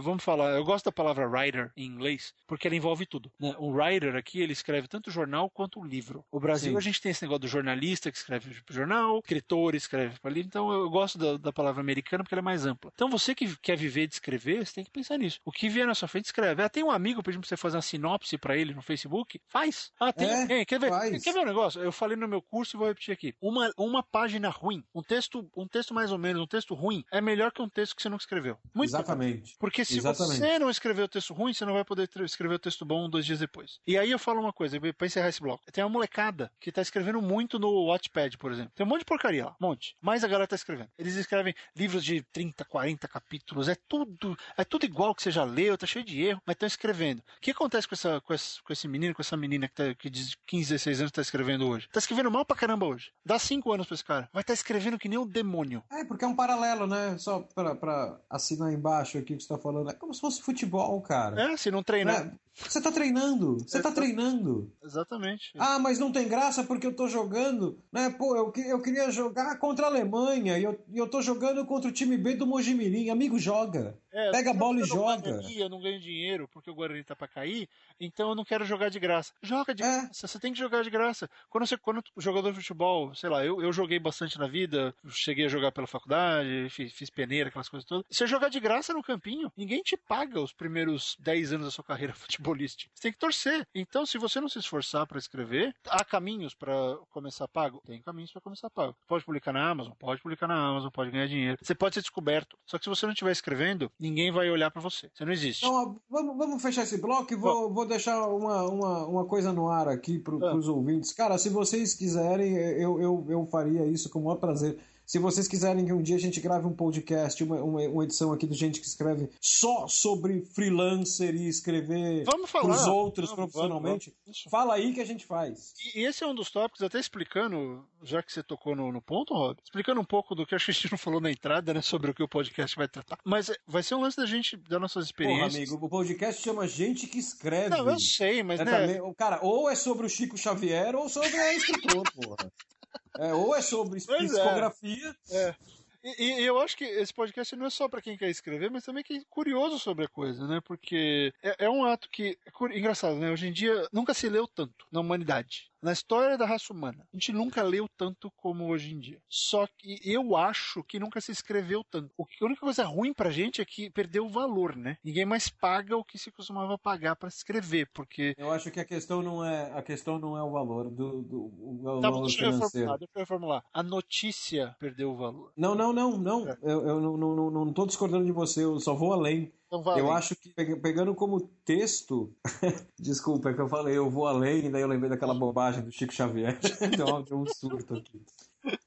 Speaker 1: vamos falar, eu gosto da palavra writer em inglês, porque envolve tudo. Né? O writer aqui, ele escreve tanto jornal quanto livro. O Brasil,
Speaker 2: Sim.
Speaker 1: a gente tem esse negócio do jornalista que escreve para jornal, escritor escreve para livro. Então eu gosto da, da palavra americana porque ela é mais ampla. Então você que quer viver de escrever, você tem que pensar nisso. O que vier na sua frente, escreve. Ah, tem um amigo pedindo pra você fazer uma sinopse para ele no Facebook? Faz. Ah, tem.
Speaker 2: É,
Speaker 1: quer ver?
Speaker 2: faz.
Speaker 1: Quer ver um negócio? Eu falei no meu curso e vou repetir aqui. Uma, uma página ruim, um texto, um texto mais ou menos, um texto ruim, é melhor que um texto que você não escreveu. Muito
Speaker 2: Exatamente.
Speaker 1: porque se
Speaker 2: Exatamente.
Speaker 1: você não escrever o texto ruim, você não vai poder escrever o texto bom dois dias depois. E aí eu falo uma coisa, pra encerrar esse bloco. Tem uma molecada que tá escrevendo muito no Watchpad, por exemplo. Tem um monte de porcaria lá, um monte. Mas a galera tá escrevendo. Eles escrevem livros de 30, 40 capítulos, é tudo, é tudo igual que você já leu, tá cheio de erro, mas estão escrevendo. O que acontece com, essa, com, esse, com esse menino, com essa menina que, tá, que de 15, 16 anos tá escrevendo hoje? Tá escrevendo mal pra caramba hoje. Dá 5 anos pra esse cara. Vai estar escrevendo que nem um demônio.
Speaker 2: É, porque é um paralelo, né? Só pra, pra assinar embaixo aqui o que você tá falando. É como se fosse futebol, cara.
Speaker 1: É, se não treinar.
Speaker 2: Né? Você tá treinando, você tá treinando.
Speaker 1: Exatamente.
Speaker 2: Ah, mas não tem graça porque eu tô jogando, né? Pô, eu, eu queria jogar contra a Alemanha e eu, e eu tô jogando contra o time B do Mojimirim. Amigo, joga.
Speaker 1: É,
Speaker 2: Pega a bola e joga.
Speaker 1: Eu não ganho dinheiro porque o Guarani tá pra cair, então eu não quero jogar de graça. Joga de
Speaker 2: É.
Speaker 1: graça, você tem que jogar de graça. Quando você, quando o jogador de futebol, sei lá, eu, eu joguei bastante na vida, cheguei a jogar pela faculdade, fiz, fiz peneira, aquelas coisas todas. Você jogar de graça no campinho, ninguém te paga os primeiros 10 anos da sua carreira futebolística. Você tem que torcer. Então, se você não se esforçar pra escrever, há caminhos pra começar pago? Tem caminhos pra começar pago. Pode publicar na Amazon, pode publicar na Amazon, pode ganhar dinheiro. Você pode ser descoberto. Só que se você não estiver escrevendo, ninguém vai olhar pra você. Você não existe.
Speaker 2: Então, vamos, vamos fechar esse bloco e vou, vou deixar uma, uma, uma coisa no ar aqui pro,
Speaker 1: Ah.
Speaker 2: pros ouvintes. Cara, se vocês quiserem, eu, eu, eu faria isso com o maior prazer. Se vocês quiserem que um dia a gente grave um podcast, uma, uma, uma edição aqui do Gente que Escreve só sobre freelancer e escrever
Speaker 1: falar.
Speaker 2: pros outros profissionalmente,
Speaker 1: vamos, vamos.
Speaker 2: fala aí que a gente faz.
Speaker 1: E esse é um dos tópicos, até explicando, já que você tocou no, no ponto, Rob, explicando um pouco do que a gente não falou na entrada, né, sobre o que o podcast vai tratar. Mas vai ser um lance da gente, das nossas
Speaker 2: Porra,
Speaker 1: experiências.
Speaker 2: amigo, o podcast chama Gente que Escreve.
Speaker 1: Não, eu sei, mas
Speaker 2: É
Speaker 1: né,
Speaker 2: também- cara, ou é sobre o Chico Xavier ou sobre a escritor, porra. É, ou é sobre
Speaker 1: é.
Speaker 2: psicografia.
Speaker 1: É. E, e eu acho que esse podcast não é só pra quem quer escrever, mas também quem é curioso sobre a coisa, né? Porque é, é um ato que. É engraçado, né? Hoje em dia nunca se leu tanto na humanidade. Na história da raça humana. A gente nunca leu tanto como hoje em dia. Só que eu acho que nunca se escreveu tanto. O que, a única coisa ruim pra gente é que perdeu o valor, né? Ninguém mais paga o que se costumava pagar pra escrever, porque.
Speaker 2: Eu acho que a questão não é a questão não é o valor do, do o
Speaker 1: Tá,
Speaker 2: valor
Speaker 1: deixa eu reformular,
Speaker 2: financeiro.
Speaker 1: deixa eu reformular. A notícia perdeu o valor.
Speaker 2: Não, não, não, não.
Speaker 1: É.
Speaker 2: Eu, eu não, não, não, não tô discordando de você, eu só vou além.
Speaker 1: Então.
Speaker 2: Eu acho que pe- pegando como texto, desculpa, é que eu falei, eu vou além, e daí eu lembrei daquela bobagem do Chico Xavier. Deu deu um surto aqui.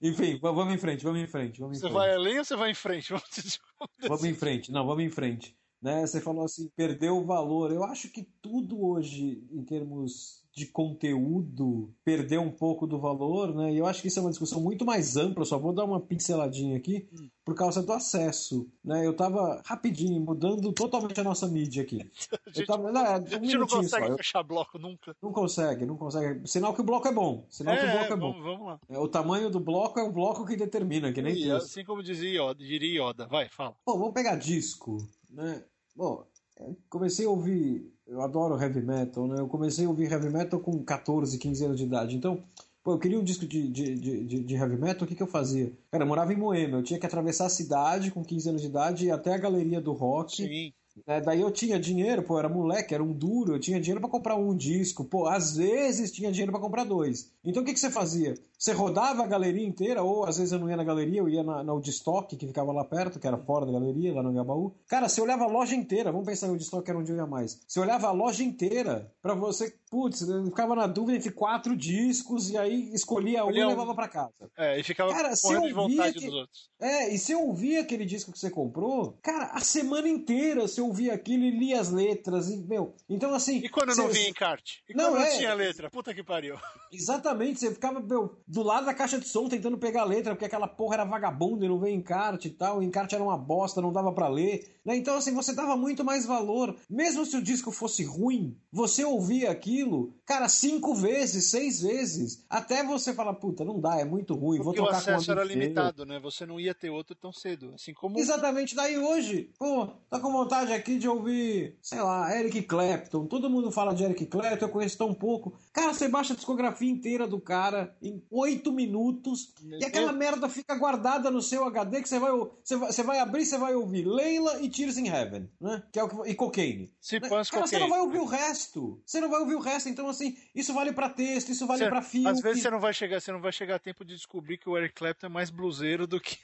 Speaker 2: Enfim, va- vamos em frente, vamos em frente, vamos em
Speaker 1: Você
Speaker 2: frente.
Speaker 1: vai além ou você vai em frente? Vamos.
Speaker 2: Vamos em frente, não, vamos em frente. Né? Você falou assim, perdeu o valor. Eu acho que tudo hoje, em termos de conteúdo, perdeu um pouco do valor, né? E eu acho que isso é uma discussão muito mais ampla, só vou dar uma pinceladinha aqui,
Speaker 1: Hum.
Speaker 2: por causa do acesso. Né? Eu tava rapidinho, mudando totalmente a nossa mídia aqui.
Speaker 1: A gente,
Speaker 2: tava, não, é, um
Speaker 1: a gente não
Speaker 2: só.
Speaker 1: consegue
Speaker 2: Eu-
Speaker 1: fechar bloco nunca.
Speaker 2: não consegue, não consegue. Sinal que o bloco é bom. Sinal que o bloco é bom.
Speaker 1: vamos, vamos lá.
Speaker 2: É, O tamanho do bloco é o bloco que determina, que nem
Speaker 1: E, assim como dizia Yoda, diria Yoda. Vai, fala.
Speaker 2: Bom, vamos pegar disco, né? Bom, eu comecei a ouvir, eu adoro heavy metal, né? Eu comecei a ouvir heavy metal com 14, 15 anos de idade. Então, pô, eu queria um disco de, de, de, de- heavy metal, o que, que eu fazia? Cara, eu morava em Moema, eu tinha que atravessar a cidade com 15 anos de idade e até a galeria do rock.
Speaker 1: Sim.
Speaker 2: Né? daí eu tinha dinheiro, pô, era moleque, era um duro, eu tinha dinheiro pra comprar um disco, pô, às vezes tinha dinheiro pra comprar dois. Então o que, que você fazia? Você rodava a galeria inteira, ou às vezes eu não ia na galeria, eu ia na, na Woodstock, que ficava lá perto, que era fora da galeria, lá no Gabaú. Cara, você olhava a loja inteira, vamos pensar no Woodstock, era onde eu ia mais. Você olhava a loja inteira pra você putz, eu ficava na dúvida entre quatro discos e aí escolhia um e levava pra casa.
Speaker 1: É, e ficava
Speaker 2: Cara, se
Speaker 1: morrendo de vontade
Speaker 2: que-
Speaker 1: dos outros.
Speaker 2: É, e se eu ouvia aquele disco que você comprou, cara, a semana inteira você ouvia aquilo e lia as letras, e, meu. Então, assim.
Speaker 1: E quando não
Speaker 2: você-
Speaker 1: vinha encarte? E
Speaker 2: Não,
Speaker 1: quando não
Speaker 2: é.
Speaker 1: tinha letra? Puta que pariu.
Speaker 2: Exatamente, você ficava meu, do lado da caixa de som tentando pegar a letra, porque aquela porra era vagabunda e não veio encarte e tal, o encarte era uma bosta, não dava pra ler. Né? Então, assim, você dava muito mais valor. Mesmo se o disco fosse ruim, você ouvia aquilo, cara, cinco vezes, seis vezes, até você falar, puta, não dá, é muito ruim, vou
Speaker 1: Porque o
Speaker 2: trocar com um
Speaker 1: acesso era
Speaker 2: meu.
Speaker 1: limitado, né? Você não ia ter outro tão cedo. Assim como.
Speaker 2: Exatamente, daí hoje, pô, tá com vontade aqui de ouvir, sei lá, Eric Clapton. Todo mundo fala de Eric Clapton, eu conheço tão pouco. Cara, você baixa a discografia inteira do cara em oito minutos e aquela merda fica guardada no seu HD que você vai, você vai, você vai abrir, você vai ouvir Leila e Tears in Heaven, né? Que é o que, e Cocaine.
Speaker 1: Se
Speaker 2: Né? Cara, você
Speaker 1: cocaine.
Speaker 2: não vai ouvir o resto. Você não vai ouvir o resto. Então, assim, isso vale pra texto, isso vale pra filme.
Speaker 1: Às vezes você não vai chegar, você não vai chegar a tempo de descobrir que o Eric Clapton é mais bluseiro do que.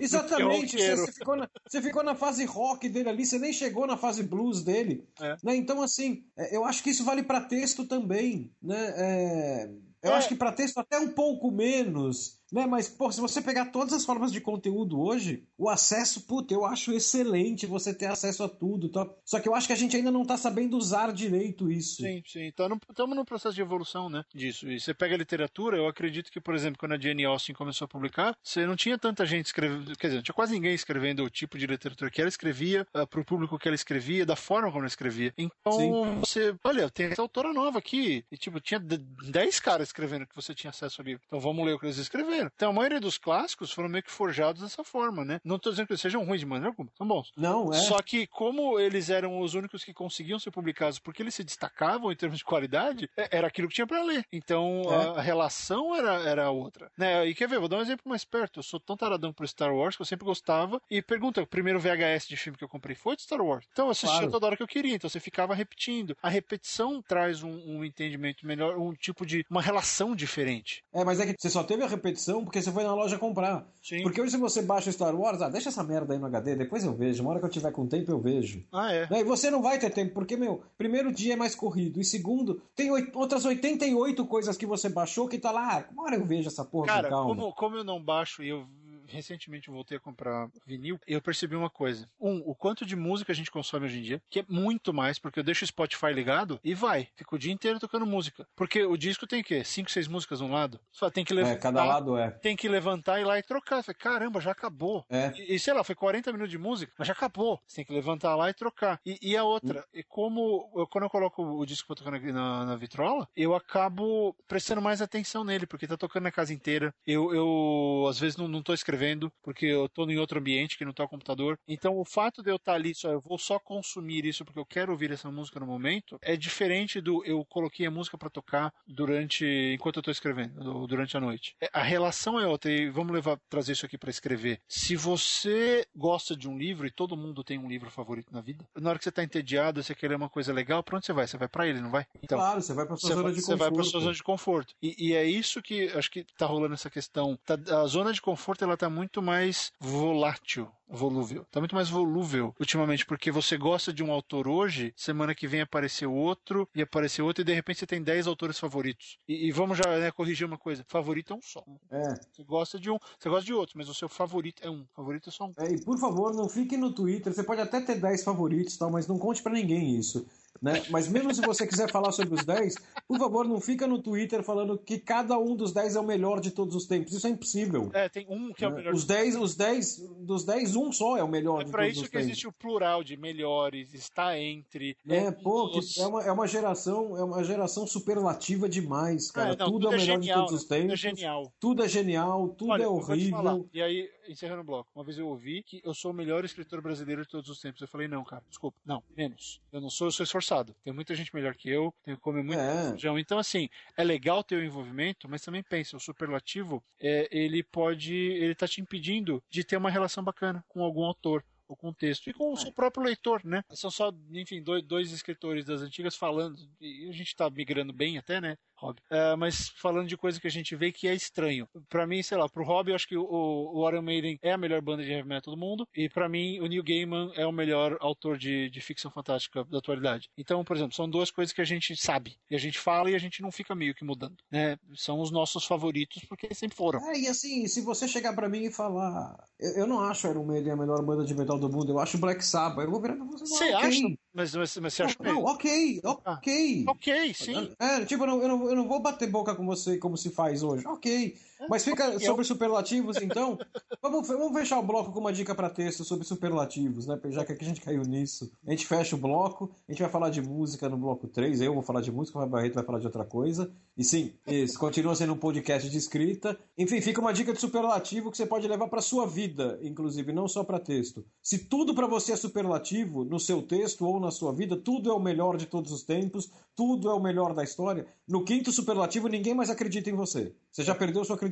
Speaker 2: Exatamente,
Speaker 1: do que
Speaker 2: você, você ficou na, você ficou na fase rock dele ali, você nem chegou na fase blues dele.
Speaker 1: É.
Speaker 2: Né? Então, assim, é, eu acho que isso vale pra texto também. Né? É, eu
Speaker 1: É.
Speaker 2: acho que pra texto até um pouco menos. Né? Mas, pô, se você pegar todas as formas de conteúdo hoje, o acesso, puta, eu acho excelente você ter acesso a tudo. Tá? Só que eu acho que a gente ainda não tá sabendo usar direito isso.
Speaker 1: Sim, sim. Estamos num processo de evolução, né? Disso. E você pega a literatura, eu acredito que, por exemplo, quando a Jane Austen começou a publicar, você não tinha tanta gente escrevendo. Quer dizer, não tinha quase ninguém escrevendo o tipo de literatura que ela escrevia, para o público que ela escrevia, da forma como ela escrevia. Então,
Speaker 2: Sim.
Speaker 1: você. Olha, tem essa autora nova aqui. E, tipo, tinha d- 10 caras escrevendo que você tinha acesso ao livro. Então, vamos ler o que eles escreveram. Então, a maioria dos clássicos foram meio que forjados dessa forma, né? Não tô dizendo que eles sejam ruins de maneira alguma, são bons.
Speaker 2: Não, é.
Speaker 1: Só que, como eles eram os únicos que conseguiam ser publicados porque eles se destacavam em termos de qualidade, é- era aquilo que tinha pra ler. Então
Speaker 2: É.
Speaker 1: a, relação era, era outra. Né? E quer ver, vou dar um exemplo mais perto. Eu sou tão taradão por Star Wars que eu sempre gostava. E pergunta: o primeiro VHS de filme que eu comprei foi de Star Wars. Então eu assistia
Speaker 2: Claro.
Speaker 1: toda hora que eu queria. Então você ficava repetindo. A repetição traz um, um entendimento melhor, um tipo de. uma relação diferente.
Speaker 2: É, mas é que você só teve a repetição porque você foi na loja comprar.
Speaker 1: Sim.
Speaker 2: Porque hoje se você baixa o Star Wars, ah, deixa essa merda aí no HD, depois eu vejo. Uma hora que eu tiver com tempo eu vejo.
Speaker 1: Ah, é.
Speaker 2: Né? E você não vai ter tempo, porque, meu, primeiro dia é mais corrido. E segundo, tem oit- outras 88 coisas que você baixou que tá lá, ah, uma hora eu vejo essa porra
Speaker 1: Cara,
Speaker 2: com calma.
Speaker 1: como, como eu não baixo e eu recentemente voltei a comprar vinil, eu percebi uma coisa. Um, o quanto de música a gente consome hoje em dia, que é muito mais, porque eu deixo o Spotify ligado e vai. Fico o dia inteiro tocando música. Porque o disco tem o quê? Cinco, seis músicas de um lado? Só tem que levantar.
Speaker 2: É, cada lado é.
Speaker 1: Tem que levantar e ir lá e trocar. Eu Falei, caramba, já acabou.
Speaker 2: É.
Speaker 1: E, e, sei lá, foi 40 minutos de música, mas já acabou. Você tem que levantar lá e trocar. E, e a outra, e como eu- quando eu coloco o disco pra tocar na, na, na vitrola, eu acabo prestando mais atenção nele, porque tá tocando na casa inteira. Eu, eu às vezes não, não tô escrevendo, porque eu tô em outro ambiente que não tá o computador. Então o fato de eu estar ali, só eu vou só consumir isso porque eu quero ouvir essa música no momento, é diferente do eu coloquei a música pra tocar durante enquanto eu tô escrevendo, durante a noite. É, A relação é outra, e vamos levar trazer isso aqui pra escrever. Se você gosta de um livro e todo mundo tem um livro favorito na vida, na hora que você tá entediado, você quer ler uma coisa legal, pra onde você vai? Você vai pra ele, não vai? Então,
Speaker 2: claro, você vai pra sua
Speaker 1: você
Speaker 2: zona
Speaker 1: vai,
Speaker 2: de
Speaker 1: você
Speaker 2: conforto.
Speaker 1: vai pra sua zona de conforto. E, e é isso que acho que tá rolando essa questão. Tá- a zona de conforto ela tá muito mais volátil. Volúvel. Tá muito mais volúvel ultimamente, porque você gosta de um autor hoje, semana que vem apareceu outro, e apareceu outro, e de repente você tem 10 autores favoritos. E, e vamos já né, corrigir uma coisa: favorito é um só.
Speaker 2: É.
Speaker 1: Você gosta de um, você gosta de outro, mas o seu favorito é um. Favorito é só um.
Speaker 2: É, e por favor, não fique no Twitter. Você pode até ter 10 favoritos, tal, mas não conte pra ninguém isso. Né? Mas mesmo se você quiser falar sobre os 10, por favor, não fica no Twitter falando que cada um dos 10 é o melhor de todos os tempos. Isso é impossível.
Speaker 1: É, tem um que é o
Speaker 2: né?
Speaker 1: melhor.
Speaker 2: Os 10, os 10, dos 10, um só é o melhor
Speaker 1: É
Speaker 2: de
Speaker 1: pra
Speaker 2: todos
Speaker 1: isso
Speaker 2: os
Speaker 1: que
Speaker 2: tempos.
Speaker 1: existe o plural de melhores, está entre.
Speaker 2: É,
Speaker 1: um
Speaker 2: pô, que
Speaker 1: dos-
Speaker 2: é uma, é uma geração, é uma geração superlativa demais, cara.
Speaker 1: É, não,
Speaker 2: tudo, é o melhor
Speaker 1: genial,
Speaker 2: de todos os
Speaker 1: Tudo é
Speaker 2: tempos.
Speaker 1: genial.
Speaker 2: Tudo é genial, tudo
Speaker 1: Olha,
Speaker 2: é horrível.
Speaker 1: E aí, encerrando o bloco, uma vez eu ouvi que eu sou o melhor escritor brasileiro de todos os tempos. Eu falei, não, cara, desculpa, não, menos. Eu não sou, eu sou esforçado. Tem muita gente melhor que eu, tenho que comer muito
Speaker 2: É.
Speaker 1: feijão. Então, assim, é legal ter o envolvimento, mas também pensa, o superlativo, é, ele pode, ele tá te impedindo de ter uma relação bacana com algum autor o contexto e com o seu próprio leitor, né? São só, enfim, dois, dois escritores das antigas falando, e a gente tá migrando bem até, né? Rob. É, mas falando de coisa que a gente vê que é estranho. Para mim, sei lá, pro Rob, eu acho que o, o Iron Maiden é a melhor banda de heavy metal do mundo. E para mim, o Neil Gaiman é o melhor autor de, de ficção fantástica da atualidade. Então, por exemplo, são duas coisas que a gente sabe. E a gente fala e a gente não fica meio que mudando. Né? São os nossos favoritos porque sempre foram.
Speaker 2: É, e assim, se você chegar para mim e falar. Eu, eu, não acho Iron Maiden a melhor banda de metal do mundo, eu acho Black Sabbath. Eu vou virar pra você.
Speaker 1: Você acha? Mas, mas, mas você acha
Speaker 2: não, não, ok, ok.
Speaker 1: Ah, ok, sim.
Speaker 2: É, tipo, eu não, eu, não, eu não vou bater boca com você como se faz hoje. Ok. Mas fica sobre superlativos, então. vamos, vamos fechar o bloco com uma dica para texto sobre superlativos, né? Já que aqui a gente caiu nisso. A gente fecha o bloco, a gente vai falar de música no bloco 3. Eu vou falar de música, o Barreto vai falar de outra coisa. E sim, isso continua sendo um podcast de escrita. Enfim, fica uma dica de superlativo que você pode levar para sua vida, inclusive, não só para texto. Se tudo para você é superlativo, no seu texto ou na sua vida, tudo é o melhor de todos os tempos, tudo é o melhor da história. No quinto superlativo, ninguém mais acredita em você. Você já perdeu sua credibilidade.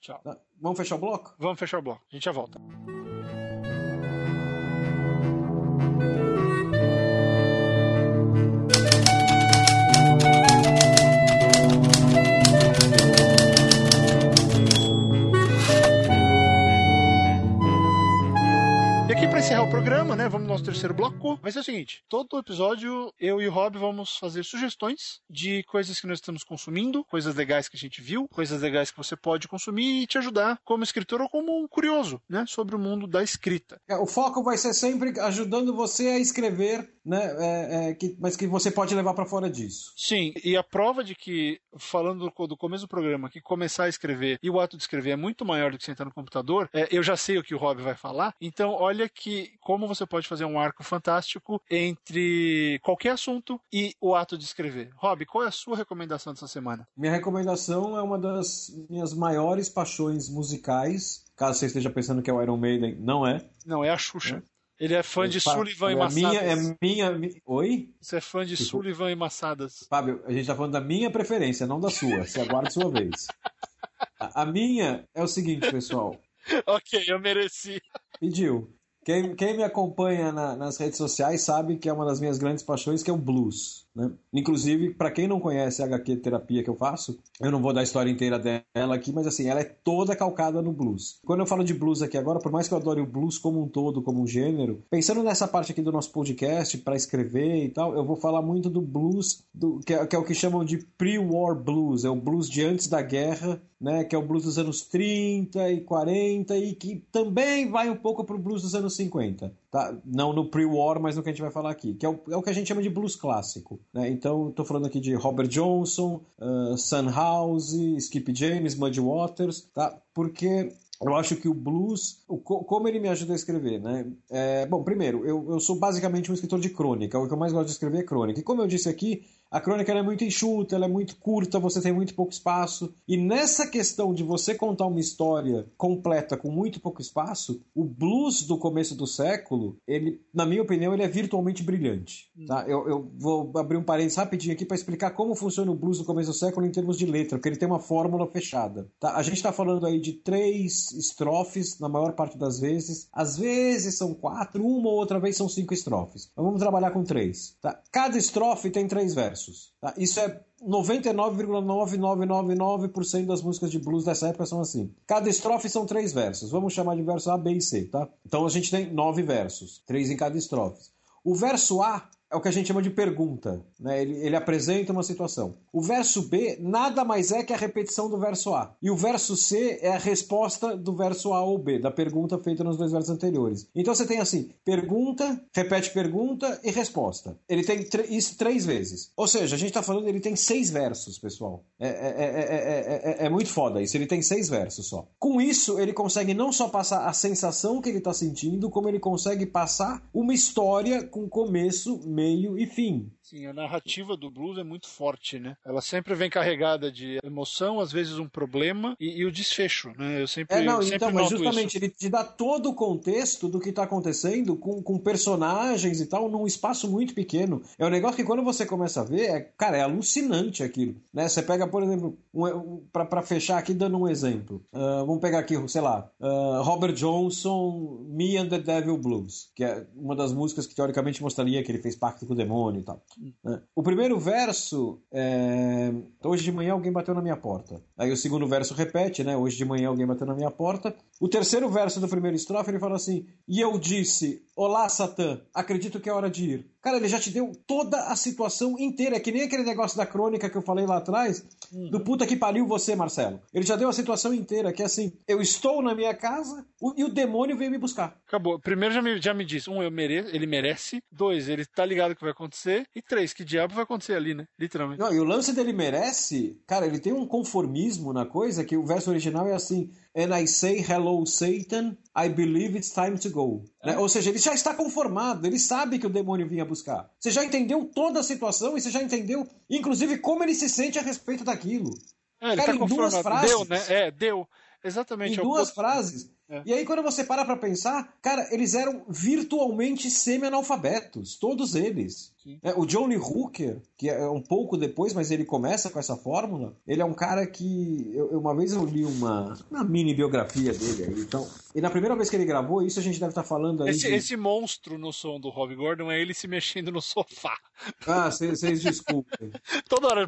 Speaker 1: Tchau.
Speaker 2: Tá? Vamos fechar o bloco?
Speaker 1: Vamos fechar o bloco. A gente já volta. Encerrar o programa, né? Vamos no nosso terceiro bloco. Vai ser o seguinte: todo episódio, eu e o Rob vamos fazer sugestões de coisas que nós estamos consumindo, coisas legais que a gente viu, coisas legais que você pode consumir e te ajudar como escritor ou como um curioso, né? Sobre o mundo da escrita.
Speaker 2: É, o foco vai ser sempre ajudando você a escrever, né? É, é, que, mas que você pode levar para fora disso.
Speaker 1: Sim, e a prova de que, falando do, do, começo do programa, que começar a escrever e o ato de escrever é muito maior do que sentar no computador, é, eu já sei o que o Rob vai falar, então olha que como você pode fazer um arco fantástico entre qualquer assunto e o ato de escrever. Rob, qual é a sua recomendação dessa semana?
Speaker 2: Minha recomendação é uma das minhas maiores paixões musicais. Caso você esteja pensando que é o Iron Maiden, não é.
Speaker 1: Não, é a Xuxa. É. Ele é fã de é, Sullivan é e
Speaker 2: Massadas. Minha, é minha. Oi?
Speaker 1: Você é fã de tipo, Sullivan e Massadas.
Speaker 2: Fábio, a gente tá falando da minha preferência, não da sua. Você aguarda a sua vez. A, a minha é o seguinte, pessoal.
Speaker 1: ok, eu mereci.
Speaker 2: Pediu. Quem, quem me acompanha na, nas redes sociais sabe que é uma das minhas grandes paixões, que é o blues. Né? Inclusive, para quem não conhece a HQ terapia que eu faço, eu não vou dar a história inteira dela aqui, mas assim, ela é toda calcada no blues. Quando eu falo de blues aqui agora, por mais que eu adore o blues como um todo, como um gênero, pensando nessa parte aqui do nosso podcast para escrever e tal, eu vou falar muito do blues, do, que, é, que é o que chamam de pre-war blues, é o blues de antes da guerra, né, que é o blues dos anos 30 e 40 e que também vai um pouco pro blues dos anos 50. Tá? Não no pre-war, mas no que a gente vai falar aqui, que é o, é o que a gente chama de blues clássico. Né? Então, estou falando aqui de Robert Johnson, uh, Sun House, Skip James, Muddy Waters, tá? porque eu acho que o blues, o, como ele me ajuda a escrever, né? É, bom, primeiro, eu, eu sou basicamente um escritor de crônica. O que eu mais gosto de escrever é crônica. E como eu disse aqui, a crônica é muito enxuta, ela é muito curta, você tem muito pouco espaço. E nessa questão de você contar uma história completa com muito pouco espaço, o blues do começo do século, ele, na minha opinião, ele é virtualmente brilhante. Tá? Eu, eu vou abrir um parênteses rapidinho aqui para explicar como funciona o blues do começo do século em termos de letra, porque ele tem uma fórmula fechada. Tá? A gente está falando aí de três estrofes, na maior parte das vezes. Às vezes são quatro, uma ou outra vez são cinco estrofes. Mas vamos trabalhar com três. Tá? Cada estrofe tem três versos versos. Tá? Isso é 99,9999% das músicas de blues dessa época são assim. Cada estrofe são três versos. Vamos chamar de verso A, B e C, tá? Então a gente tem nove versos, três em cada estrofe. O verso A é o que a gente chama de pergunta. Né? Ele, ele, apresenta uma situação. O verso B nada mais é que a repetição do verso A. E o verso C é a resposta do verso A ou B, da pergunta feita nos dois versos anteriores. Então você tem assim: pergunta, repete pergunta e resposta. Ele tem isso três vezes. Ou seja, a gente está falando, ele tem seis versos, pessoal. É, é, é, é, muito foda isso. Ele tem seis versos só. Com isso, ele consegue não só passar a sensação que ele está sentindo, como ele consegue passar uma história com começo, meio e fim.
Speaker 1: Sim, a narrativa do blues é muito forte, né? Ela sempre vem carregada de emoção, às vezes um problema e, e o desfecho, né? Eu sempre
Speaker 2: É, não,
Speaker 1: sempre
Speaker 2: então, mas justamente
Speaker 1: isso.
Speaker 2: ele te dá todo o contexto do que está acontecendo com, com personagens e tal num espaço muito pequeno. É um negócio que quando você começa a ver, é, cara, é alucinante aquilo, né? Você pega, por exemplo, um, um, para fechar aqui dando um exemplo. Uh, vamos pegar aqui, sei lá, uh, Robert Johnson, Me and the Devil Blues, que é uma das músicas que teoricamente mostraria que ele fez pacto com o demônio e tal. Né? O primeiro verso é... Hoje de manhã alguém bateu na minha porta. Aí o segundo verso repete, né? Hoje de manhã alguém bateu na minha porta. O terceiro verso do primeiro estrofe ele fala assim: E eu disse, Olá, Satã, acredito que é hora de ir. Cara, ele já te deu toda a situação inteira. É que nem aquele negócio da crônica que eu falei lá atrás, do uhum. puta que pariu você, Marcelo. Ele já deu a situação inteira, que é assim: eu estou na minha casa e o demônio veio me buscar.
Speaker 1: Acabou. Primeiro já me, já me disse: um, eu mereço, ele merece. Dois, ele tá ligado que vai acontecer. E três, que diabo vai acontecer ali, né? Literalmente.
Speaker 2: Não, e o lance dele merece, cara, ele tem um conformismo na coisa que o verso original é assim: And I say hello, Satan, I believe it's time to go. É. Né? Ou seja, ele já está conformado, ele sabe que o demônio vinha buscar. Você já entendeu toda a situação e você já entendeu, inclusive, como ele se sente a respeito daquilo.
Speaker 1: É, Cara, tá em duas frases. Deu, né? É, deu. Exatamente.
Speaker 2: Em é duas frases. É. E aí, quando você para pra pensar, cara, eles eram virtualmente semi-analfabetos, todos eles. É, o Johnny Hooker, que é um pouco depois, mas ele começa com essa fórmula, ele é um cara que. Eu, uma vez eu li uma, uma mini biografia dele aí, então. E na primeira vez que ele gravou, isso a gente deve estar falando aí.
Speaker 1: Esse,
Speaker 2: de...
Speaker 1: esse monstro no som do Rob Gordon é ele se mexendo no sofá.
Speaker 2: Ah, vocês desculpem.
Speaker 1: Toda hora.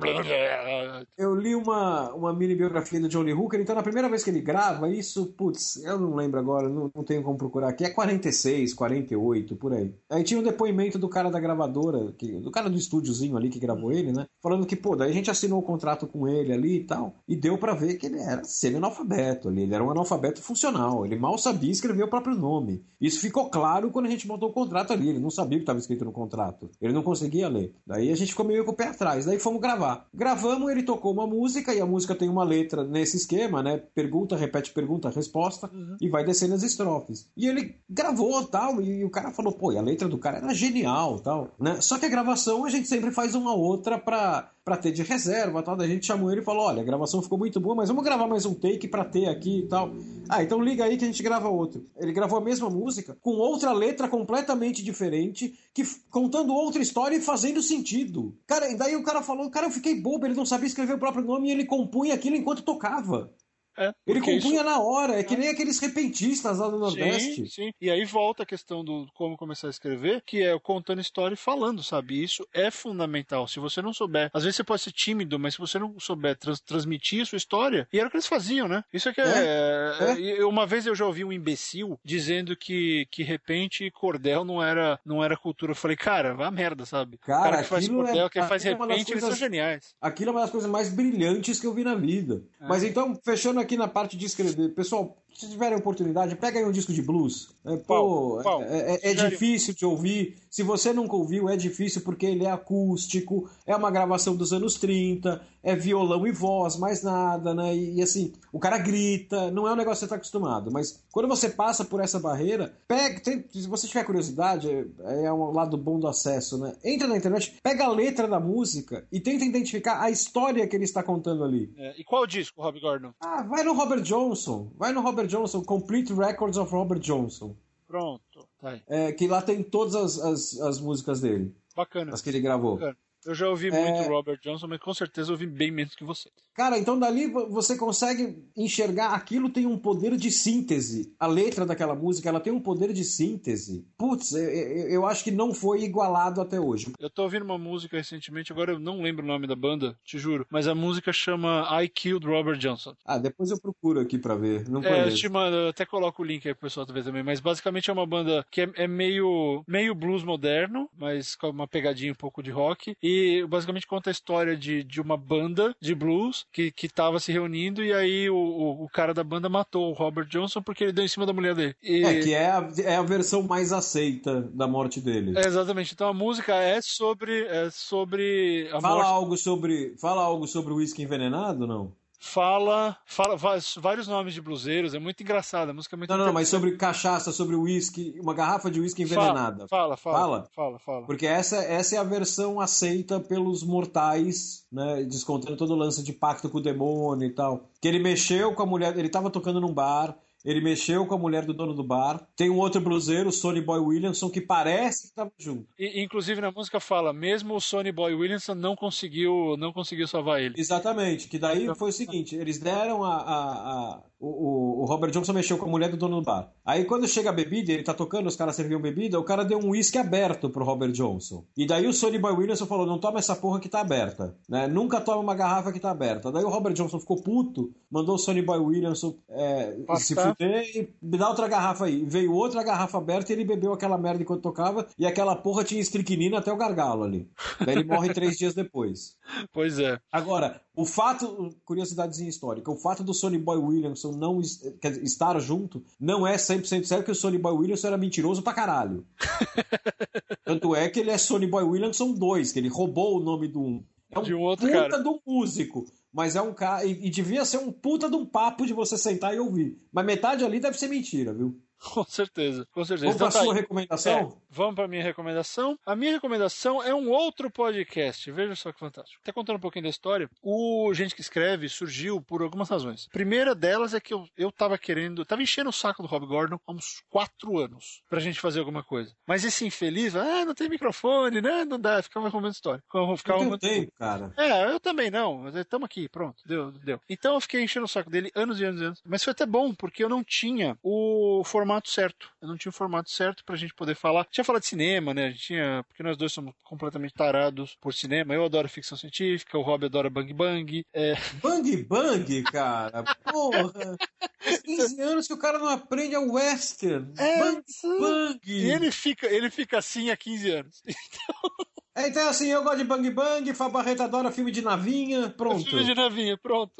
Speaker 2: Eu li uma, uma mini biografia do Johnny Hooker, então na primeira vez que ele grava, isso, putz, eu não lembro agora, não, não tenho como procurar aqui, é 46, 48, por aí. Aí tinha um depoimento do cara da gravadora que, do cara do estúdiozinho ali que gravou ele, né? Falando que, pô, daí a gente assinou o um contrato com ele ali e tal, e deu para ver que ele era semi-analfabeto ali, ele era um analfabeto funcional, ele mal sabia escrever o próprio nome. Isso ficou claro quando a gente montou o contrato ali, ele não sabia o que estava escrito no contrato, ele não conseguia ler. Daí a gente ficou meio com o pé atrás, daí fomos gravar. Gravamos, ele tocou uma música, e a música tem uma letra nesse esquema, né? Pergunta, repete pergunta, resposta, uhum. e vai descendo as estrofes. E ele gravou tal, e o cara falou, pô, e a letra do cara era genial tal, né? Só que a gravação a gente sempre faz uma outra pra, pra ter de reserva tal. Daí a gente chamou ele e falou: olha, a gravação ficou muito boa, mas vamos gravar mais um take pra ter aqui e tal. Ah, então liga aí que a gente grava outro. Ele gravou a mesma música com outra letra completamente diferente, que contando outra história e fazendo sentido. Cara, e daí o cara falou: cara, eu fiquei bobo, ele não sabia escrever o próprio nome e ele compunha aquilo enquanto tocava. É, ele compunha isso... na hora, é que nem aqueles repentistas lá do Nordeste.
Speaker 1: Sim, sim. E aí volta a questão do como começar a escrever, que é contando história e falando, sabe? Isso é fundamental. Se você não souber, às vezes você pode ser tímido, mas se você não souber trans transmitir a sua história, e era o que eles faziam, né? Isso é que é. é, é. Uma vez eu já ouvi um imbecil dizendo que, que repente cordel não era, não era cultura. Eu falei, cara, vá merda, sabe?
Speaker 2: Cara, cara
Speaker 1: que faz cordel,
Speaker 2: é,
Speaker 1: que faz repente, coisas, eles são geniais.
Speaker 2: Aquilo é uma das coisas mais brilhantes que eu vi na vida. É. Mas então, fechando aqui na parte de escrever. Pessoal, se tiverem oportunidade, pega aí um disco de blues. É, pô, qual, é, é, é difícil de ouvir. Se você nunca ouviu, é difícil porque ele é acústico, é uma gravação dos anos 30, é violão e voz, mais nada, né? E, e assim, o cara grita, não é um negócio que você está acostumado. Mas quando você passa por essa barreira, pega, tem, se você tiver curiosidade, é, é um lado bom do acesso, né? Entra na internet, pega a letra da música e tenta identificar a história que ele está contando ali.
Speaker 1: É, e qual disco, Rob Gordon?
Speaker 2: Ah, vai no Robert Johnson. Vai no Robert Johnson, Complete Records of Robert Johnson.
Speaker 1: Pronto. Tá
Speaker 2: é, que lá tem todas as, as, as músicas dele.
Speaker 1: Bacana.
Speaker 2: As que ele gravou.
Speaker 1: Bacana. Eu já ouvi é... muito Robert Johnson, mas com certeza ouvi bem menos que você.
Speaker 2: Cara, então dali você consegue enxergar aquilo tem um poder de síntese. A letra daquela música, ela tem um poder de síntese. Putz, eu, eu acho que não foi igualado até hoje.
Speaker 1: Eu tô ouvindo uma música recentemente, agora eu não lembro o nome da banda, te juro, mas a música chama I Killed Robert Johnson.
Speaker 2: Ah, depois eu procuro aqui pra ver. Não é,
Speaker 1: eu te mando, eu até coloco o link aí pro pessoal ver também, mas basicamente é uma banda que é, é meio, meio blues moderno, mas com uma pegadinha um pouco de rock, e basicamente conta a história de, de uma banda de blues que, que tava se reunindo e aí o, o, o, cara da banda matou o Robert Johnson porque ele deu em cima da mulher dele.
Speaker 2: E... É, que é a, é a versão mais aceita da morte dele.
Speaker 1: É, exatamente. Então a música é sobre. É sobre
Speaker 2: a fala morte... algo sobre. Fala algo sobre o uísque envenenado, não?
Speaker 1: Fala, fala vários nomes de bluseiros, é muito engraçado, a música é muito
Speaker 2: Não, não, mas sobre cachaça, sobre uísque, uma garrafa de uísque envenenada.
Speaker 1: Fala, fala, fala, fala, fala.
Speaker 2: Porque essa, essa é a versão aceita pelos mortais, né, descontando todo o lance de pacto com o demônio e tal. Que ele mexeu com a mulher, ele tava tocando num bar, ele mexeu com a mulher do dono do bar. Tem um outro bluseiro, o Sonny Boy Williamson, que parece que estava junto.
Speaker 1: E, inclusive na música fala, mesmo o Sonny Boy Williamson não conseguiu, não conseguiu salvar ele.
Speaker 2: Exatamente. Que daí foi o seguinte: eles deram a, a, a o, o, Robert Johnson mexeu com a mulher do dono do bar. Aí quando chega a bebida, ele tá tocando, os caras serviam bebida, o cara deu um uísque aberto pro Robert Johnson. E daí o Sonny Boy Williamson falou: não toma essa porra que tá aberta. Né? Nunca toma uma garrafa que tá aberta. Daí o Robert Johnson ficou puto, mandou o Sonny Boy Williamson é, se fuder e me dá outra garrafa aí. Veio outra garrafa aberta e ele bebeu aquela merda enquanto tocava, e aquela porra tinha estricnina até o gargalo ali. Daí ele morre três dias depois.
Speaker 1: Pois é.
Speaker 2: Agora, o fato, curiosidadezinha histórica, o fato do Sonny Boy Williamson não dizer, estar junto não é 100% certo que o Sonny Boy Williamson era mentiroso pra caralho. Tanto é que ele é Sonny Boy Williamson 2, que ele roubou o nome do um. É um,
Speaker 1: de um outro
Speaker 2: puta
Speaker 1: cara.
Speaker 2: do músico. Mas é um cara. E, e devia ser um puta de um papo de você sentar e ouvir. Mas metade ali deve ser mentira, viu?
Speaker 1: Com certeza, com certeza.
Speaker 2: Vamos então,
Speaker 1: para
Speaker 2: a tá sua recomendação? É,
Speaker 1: vamos para minha recomendação. A minha recomendação é um outro podcast. Veja só que fantástico. Até contando um pouquinho da história, o Gente que Escreve surgiu por algumas razões. A primeira delas é que eu, eu tava querendo, tava enchendo o saco do Rob Gordon há uns quatro anos pra gente fazer alguma coisa. Mas esse infeliz, ah, não tem microfone, né? Não dá, ficava arrumando história. Ficava
Speaker 2: não tem tempo, cara.
Speaker 1: É, eu também não, mas estamos aqui, pronto, deu, deu. Então eu fiquei enchendo o saco dele anos e anos e anos. Mas foi até bom, porque eu não tinha o formato certo. Eu não tinha o formato certo pra gente poder falar. Tinha falado de cinema, né? A gente tinha. Porque nós dois somos completamente tarados por cinema. Eu adoro ficção científica, o Rob adora Bang Bang. É...
Speaker 2: Bang Bang, cara? Porra! 15 anos que o cara não aprende a western.
Speaker 1: É, bang Bang! E ele fica, ele fica assim há 15 anos. Então.
Speaker 2: É, então, assim, eu gosto de Bang Bang, Fabarreta adora filme de navinha, pronto.
Speaker 1: Filme de navinha, pronto.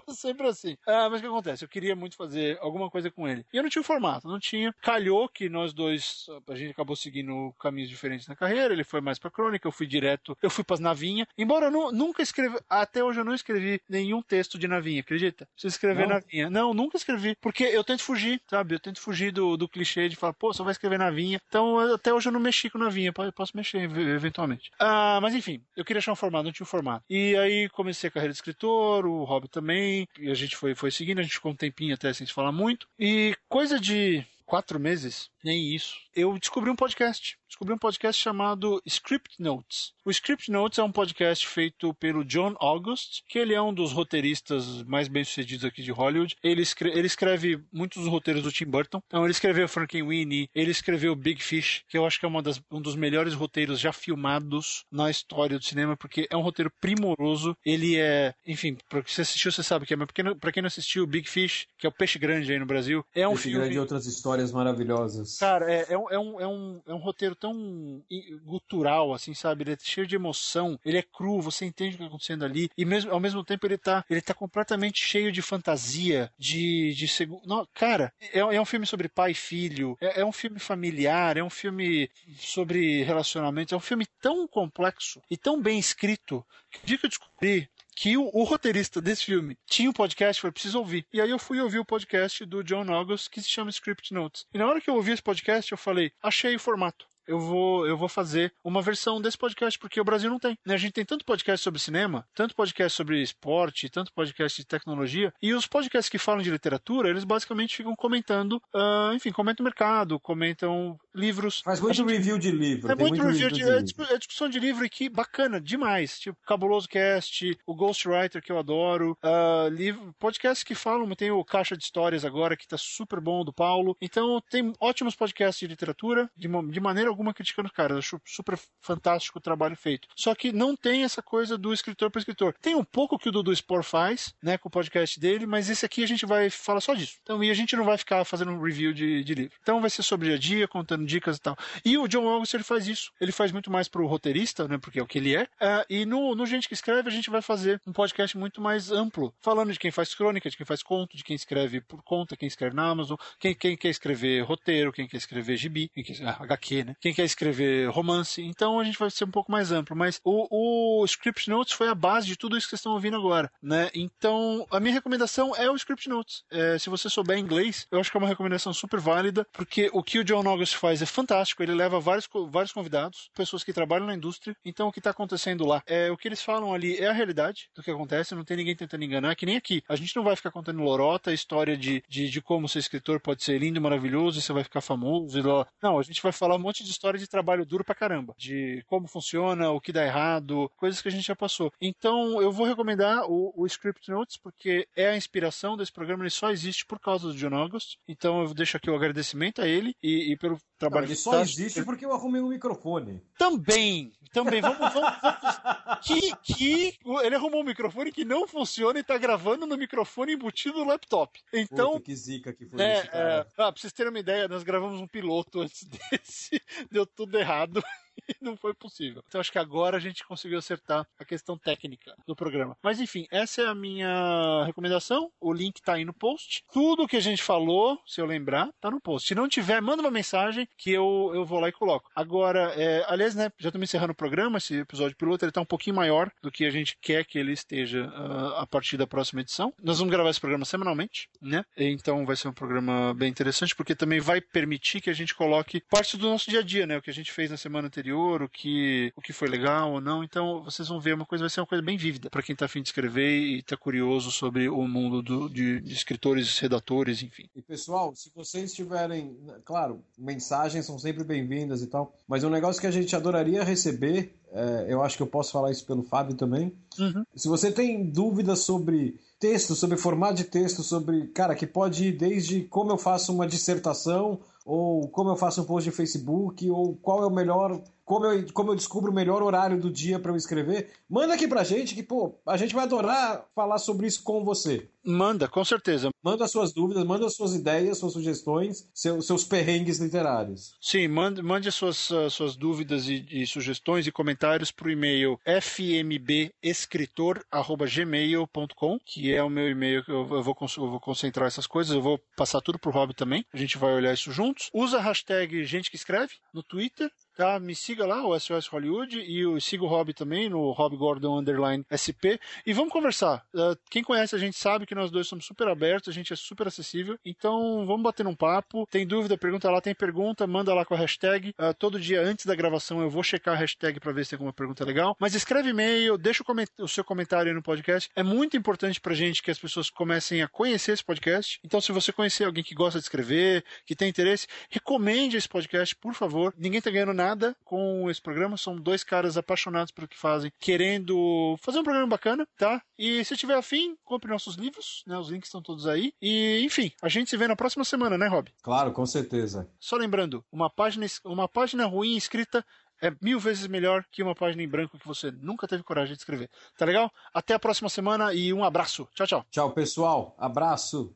Speaker 1: sempre assim. Ah, mas o que acontece? Eu queria muito fazer alguma coisa com ele. E eu não tinha o formato, não tinha. Calhou que nós dois, a gente acabou seguindo caminhos diferentes na carreira. Ele foi mais pra crônica, eu fui direto, eu fui pras navinha. Embora eu não, nunca escrevi, até hoje eu não escrevi nenhum texto de navinha, acredita? Preciso escrever não. navinha. Não, nunca escrevi. Porque eu tento fugir, sabe? Eu tento fugir do, do clichê de falar, pô, só vai escrever navinha. Então até hoje eu não mexi com navinha, posso mexer eventualmente. Ah, mas enfim, eu queria achar um formato, não tinha um formato. E aí comecei a carreira de escritor, o Rob também, e a gente foi, foi seguindo, a gente ficou um tempinho até sem se falar muito. E coisa de quatro meses, nem isso, eu descobri um podcast descobri um podcast chamado Script Notes. O Script Notes é um podcast feito pelo John August, que ele é um dos roteiristas mais bem-sucedidos aqui de Hollywood. Ele, escreve, ele escreve muitos dos roteiros do Tim Burton. Então ele escreveu Frankenweenie, ele escreveu Big Fish, que eu acho que é das, um dos melhores roteiros já filmados na história do cinema, porque é um roteiro primoroso. Ele é, enfim, para você assistiu você sabe que é, mas para quem não assistiu, Big Fish, que é o peixe grande aí no Brasil, é um
Speaker 2: Peixe
Speaker 1: filme...
Speaker 2: grande e outras histórias maravilhosas.
Speaker 1: Cara, é, é, um, é, um, é, um, é um roteiro tão gutural, assim, sabe? Ele é cheio de emoção, ele é cru, você entende o que está acontecendo ali, e mesmo, ao mesmo tempo ele tá, ele tá completamente cheio de fantasia, de, de segundo. Cara, é, é, um filme sobre pai e filho, é, é um filme familiar, é um filme sobre relacionamentos, é um filme tão complexo e tão bem escrito que o dia que eu descobri que o, o, roteirista desse filme tinha um podcast, foi preciso ouvir. E aí eu fui ouvir o podcast do John August que se chama Script Notes. E na hora que eu ouvi esse podcast, eu falei, achei o formato eu vou, eu vou fazer uma versão desse podcast, porque o Brasil não tem. Né? A gente tem tanto podcast sobre cinema, tanto podcast sobre esporte, tanto podcast de tecnologia, e os podcasts que falam de literatura, eles basicamente ficam comentando, uh, enfim, comentam o mercado, comentam livros.
Speaker 2: Faz muito gente... review de livro.
Speaker 1: É muito, muito, review, de, de, livro. É discussão de livro aqui bacana, demais. Tipo, Cabuloso Cast, o Ghostwriter, que eu adoro, uh, livro, podcasts que falam, tem o Caixa de Histórias agora, que tá super bom, do Paulo. Então, tem ótimos podcasts de literatura, de, de maneira alguma criticando os caras. Acho super fantástico o trabalho feito. Só que não tem essa coisa do escritor para escritor. Tem um pouco que o Dudu Spor faz, né, com o podcast dele, mas esse aqui a gente vai falar só disso. Então, e a gente não vai ficar fazendo um review de, de livro. Então, vai ser sobre dia a dia, contando dicas e tal. E o John August, ele faz isso. Ele faz muito mais pro roteirista, né, porque é o que ele é. Uh, e no, no Gente que Escreve, a gente vai fazer um podcast muito mais amplo, falando de quem faz crônica, de quem faz conto, de quem escreve por conta, quem escreve na Amazon, quem, quem quer escrever roteiro, quem quer escrever gibi, quem quer, ah, HQ, né? Quem quer escrever romance. Então a gente vai ser um pouco mais amplo. Mas o, o Script Notes foi a base de tudo isso que vocês estão ouvindo agora, né? Então a minha recomendação é o Script Notes. É, se você souber inglês, eu acho que é uma recomendação super válida, porque o que o John August faz é fantástico. Ele leva vários, vários convidados, pessoas que trabalham na indústria. Então o que está acontecendo lá é o que eles falam ali é a realidade do que acontece. Não tem ninguém tentando enganar, que nem aqui. A gente não vai ficar contando lorota, história de, de, de como ser escritor pode ser lindo, maravilhoso, e você vai ficar famoso. E lá. Não, a gente vai falar um monte de histórias de trabalho duro pra caramba, de como funciona, o que dá errado, coisas que a gente já passou. Então, eu vou recomendar o, o Script Notes, porque é a inspiração desse programa, ele só existe por causa do John August. Então, eu deixo aqui o agradecimento a ele e, e pelo trabalho
Speaker 2: Não, ele só
Speaker 1: tá-
Speaker 2: existe porque eu arrumei um microfone.
Speaker 1: Também, também. Vamos, vamos, vamos. Que, que ele arrumou um microfone que não funciona e tá gravando no microfone embutido no laptop. Então,
Speaker 2: Puta, que zica que foi
Speaker 1: é,
Speaker 2: isso, cara.
Speaker 1: é, ah, pra vocês terem uma ideia, nós gravamos um piloto antes desse, deu tudo errado não foi possível. Então acho que agora a gente conseguiu acertar a questão técnica do programa. Mas enfim, essa é a minha recomendação. O link tá aí no post. Tudo que a gente falou, se eu lembrar, tá no post. Se não tiver, manda uma mensagem que eu, eu vou lá e coloco. Agora, é, aliás, né, já estamos encerrando o programa, esse episódio piloto, ele tá um pouquinho maior do que a gente quer que ele esteja ah, a partir da próxima edição. Nós vamos gravar esse programa semanalmente, né? Então vai ser um programa bem interessante, porque também vai permitir que a gente coloque parte do nosso dia a dia, né? O que a gente fez na semana anterior, o que, o que foi legal ou não. Então vocês vão ver uma coisa, vai ser uma coisa bem vívida para quem tá afim de escrever e tá curioso sobre o mundo do- de, de escritores, redatores, enfim.
Speaker 2: E pessoal, se vocês tiverem, claro, mensagens são sempre bem-vindas e tal, mas um negócio que a gente adoraria receber, é, eu acho que eu posso falar isso pelo Fábio também.
Speaker 1: Uhum.
Speaker 2: Se você tem dúvidas sobre texto, sobre formato de texto, sobre, cara, que pode ir desde como eu faço uma dissertação, ou como eu faço um post de Facebook, ou qual é o melhor, como eu, como eu descubro o melhor horário do dia para eu escrever, manda aqui pra gente que, pô, a gente vai adorar falar sobre isso com você.
Speaker 1: Manda, com certeza.
Speaker 2: Manda as suas dúvidas, manda as suas ideias, suas sugestões, seus, seus perrengues literários.
Speaker 1: Sim, mande, mande as suas, as suas dúvidas e, e sugestões e comentários para o e-mail fmbescritor.gmail.com, que é o meu e-mail que eu, eu vou, eu vou concentrar essas coisas, eu vou passar tudo pro Rob também, a gente vai olhar isso juntos. Usa a hashtag gente que escreve no Twitter, tá? Me siga lá, o SOS Hollywood, e eu siga o Rob também, no Rob Gordon Underline SP, e vamos conversar. Uh, quem conhece a gente sabe que nós dois somos super abertos, a gente é super acessível, então vamos bater um papo. Tem dúvida, pergunta lá, tem pergunta, manda lá com a hashtag. Uh, todo dia antes da gravação eu vou checar a hashtag para ver se tem alguma pergunta legal. Mas escreve e-mail, deixa o, o seu comentário aí no podcast. É muito importante pra gente que as pessoas comecem a conhecer esse podcast. Então, se você conhecer alguém que gosta de escrever, que tem interesse, recomende esse podcast, por favor. Ninguém tá ganhando nada com esse programa. São dois caras apaixonados pelo que fazem, querendo fazer um programa bacana, tá? E se tiver afim, compre nossos livros, né? Os links estão todos aí. E, enfim, a gente se vê na próxima semana, né, Rob?
Speaker 2: Claro, com certeza.
Speaker 1: Só lembrando, uma página, uma página ruim escrita é mil vezes melhor que uma página em branco que você nunca teve coragem de escrever. Tá legal? Até a próxima semana e um abraço. Tchau, tchau.
Speaker 2: Tchau, pessoal. Abraço.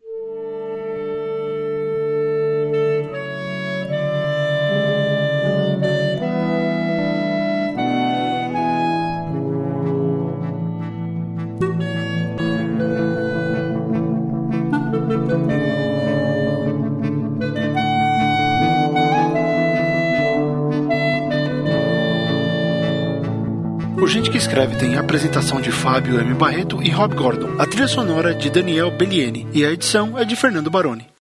Speaker 1: Apresentação de Fábio M. Barreto e Rob Gordon. A trilha sonora de Daniel Bellieni e a edição é de Fernando Baroni.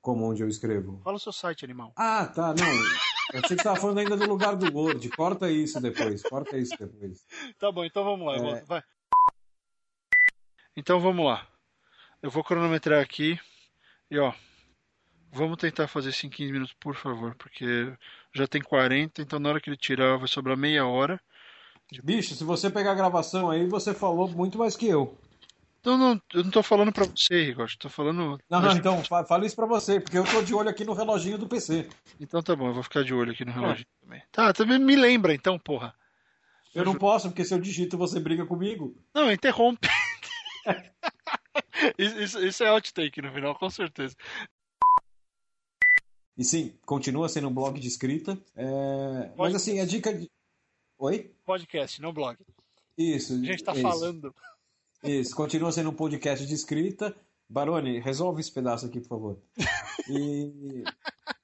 Speaker 2: Como onde eu escrevo.
Speaker 1: Fala o seu site, animal.
Speaker 2: Ah, tá, não. Eu achei que você estava falando ainda do lugar do Word. Corta isso depois. Corta isso depois.
Speaker 1: Tá bom, então vamos lá.
Speaker 2: É.
Speaker 1: vou- Vai. Então vamos lá. Eu vou cronometrar aqui. E ó, vamos tentar fazer isso em 15 minutos, por favor, porque já tem 40, então na hora que ele tirar vai sobrar meia hora.
Speaker 2: Bicho, se você pegar a gravação aí, você falou muito mais que eu.
Speaker 1: Então não, eu não tô falando pra você, Rigor, tô falando.
Speaker 2: Não, não, então, fa- fala isso pra você, porque eu tô de olho aqui no reloginho do PC.
Speaker 1: Então tá bom, eu vou ficar de olho aqui no relógio também. Tá, também me lembra então, porra.
Speaker 2: Eu não posso, porque se eu digito você briga comigo.
Speaker 1: Não, interrompe. isso, isso, isso é outtake no final, com certeza.
Speaker 2: E sim, continua sendo um blog de escrita. é, Mas assim, a dica de. Oi?
Speaker 1: Podcast, não blog.
Speaker 2: Isso.
Speaker 1: A gente tá
Speaker 2: isso.
Speaker 1: falando.
Speaker 2: Isso, continua sendo um podcast de escrita. Baroni, resolve esse pedaço aqui, por favor. E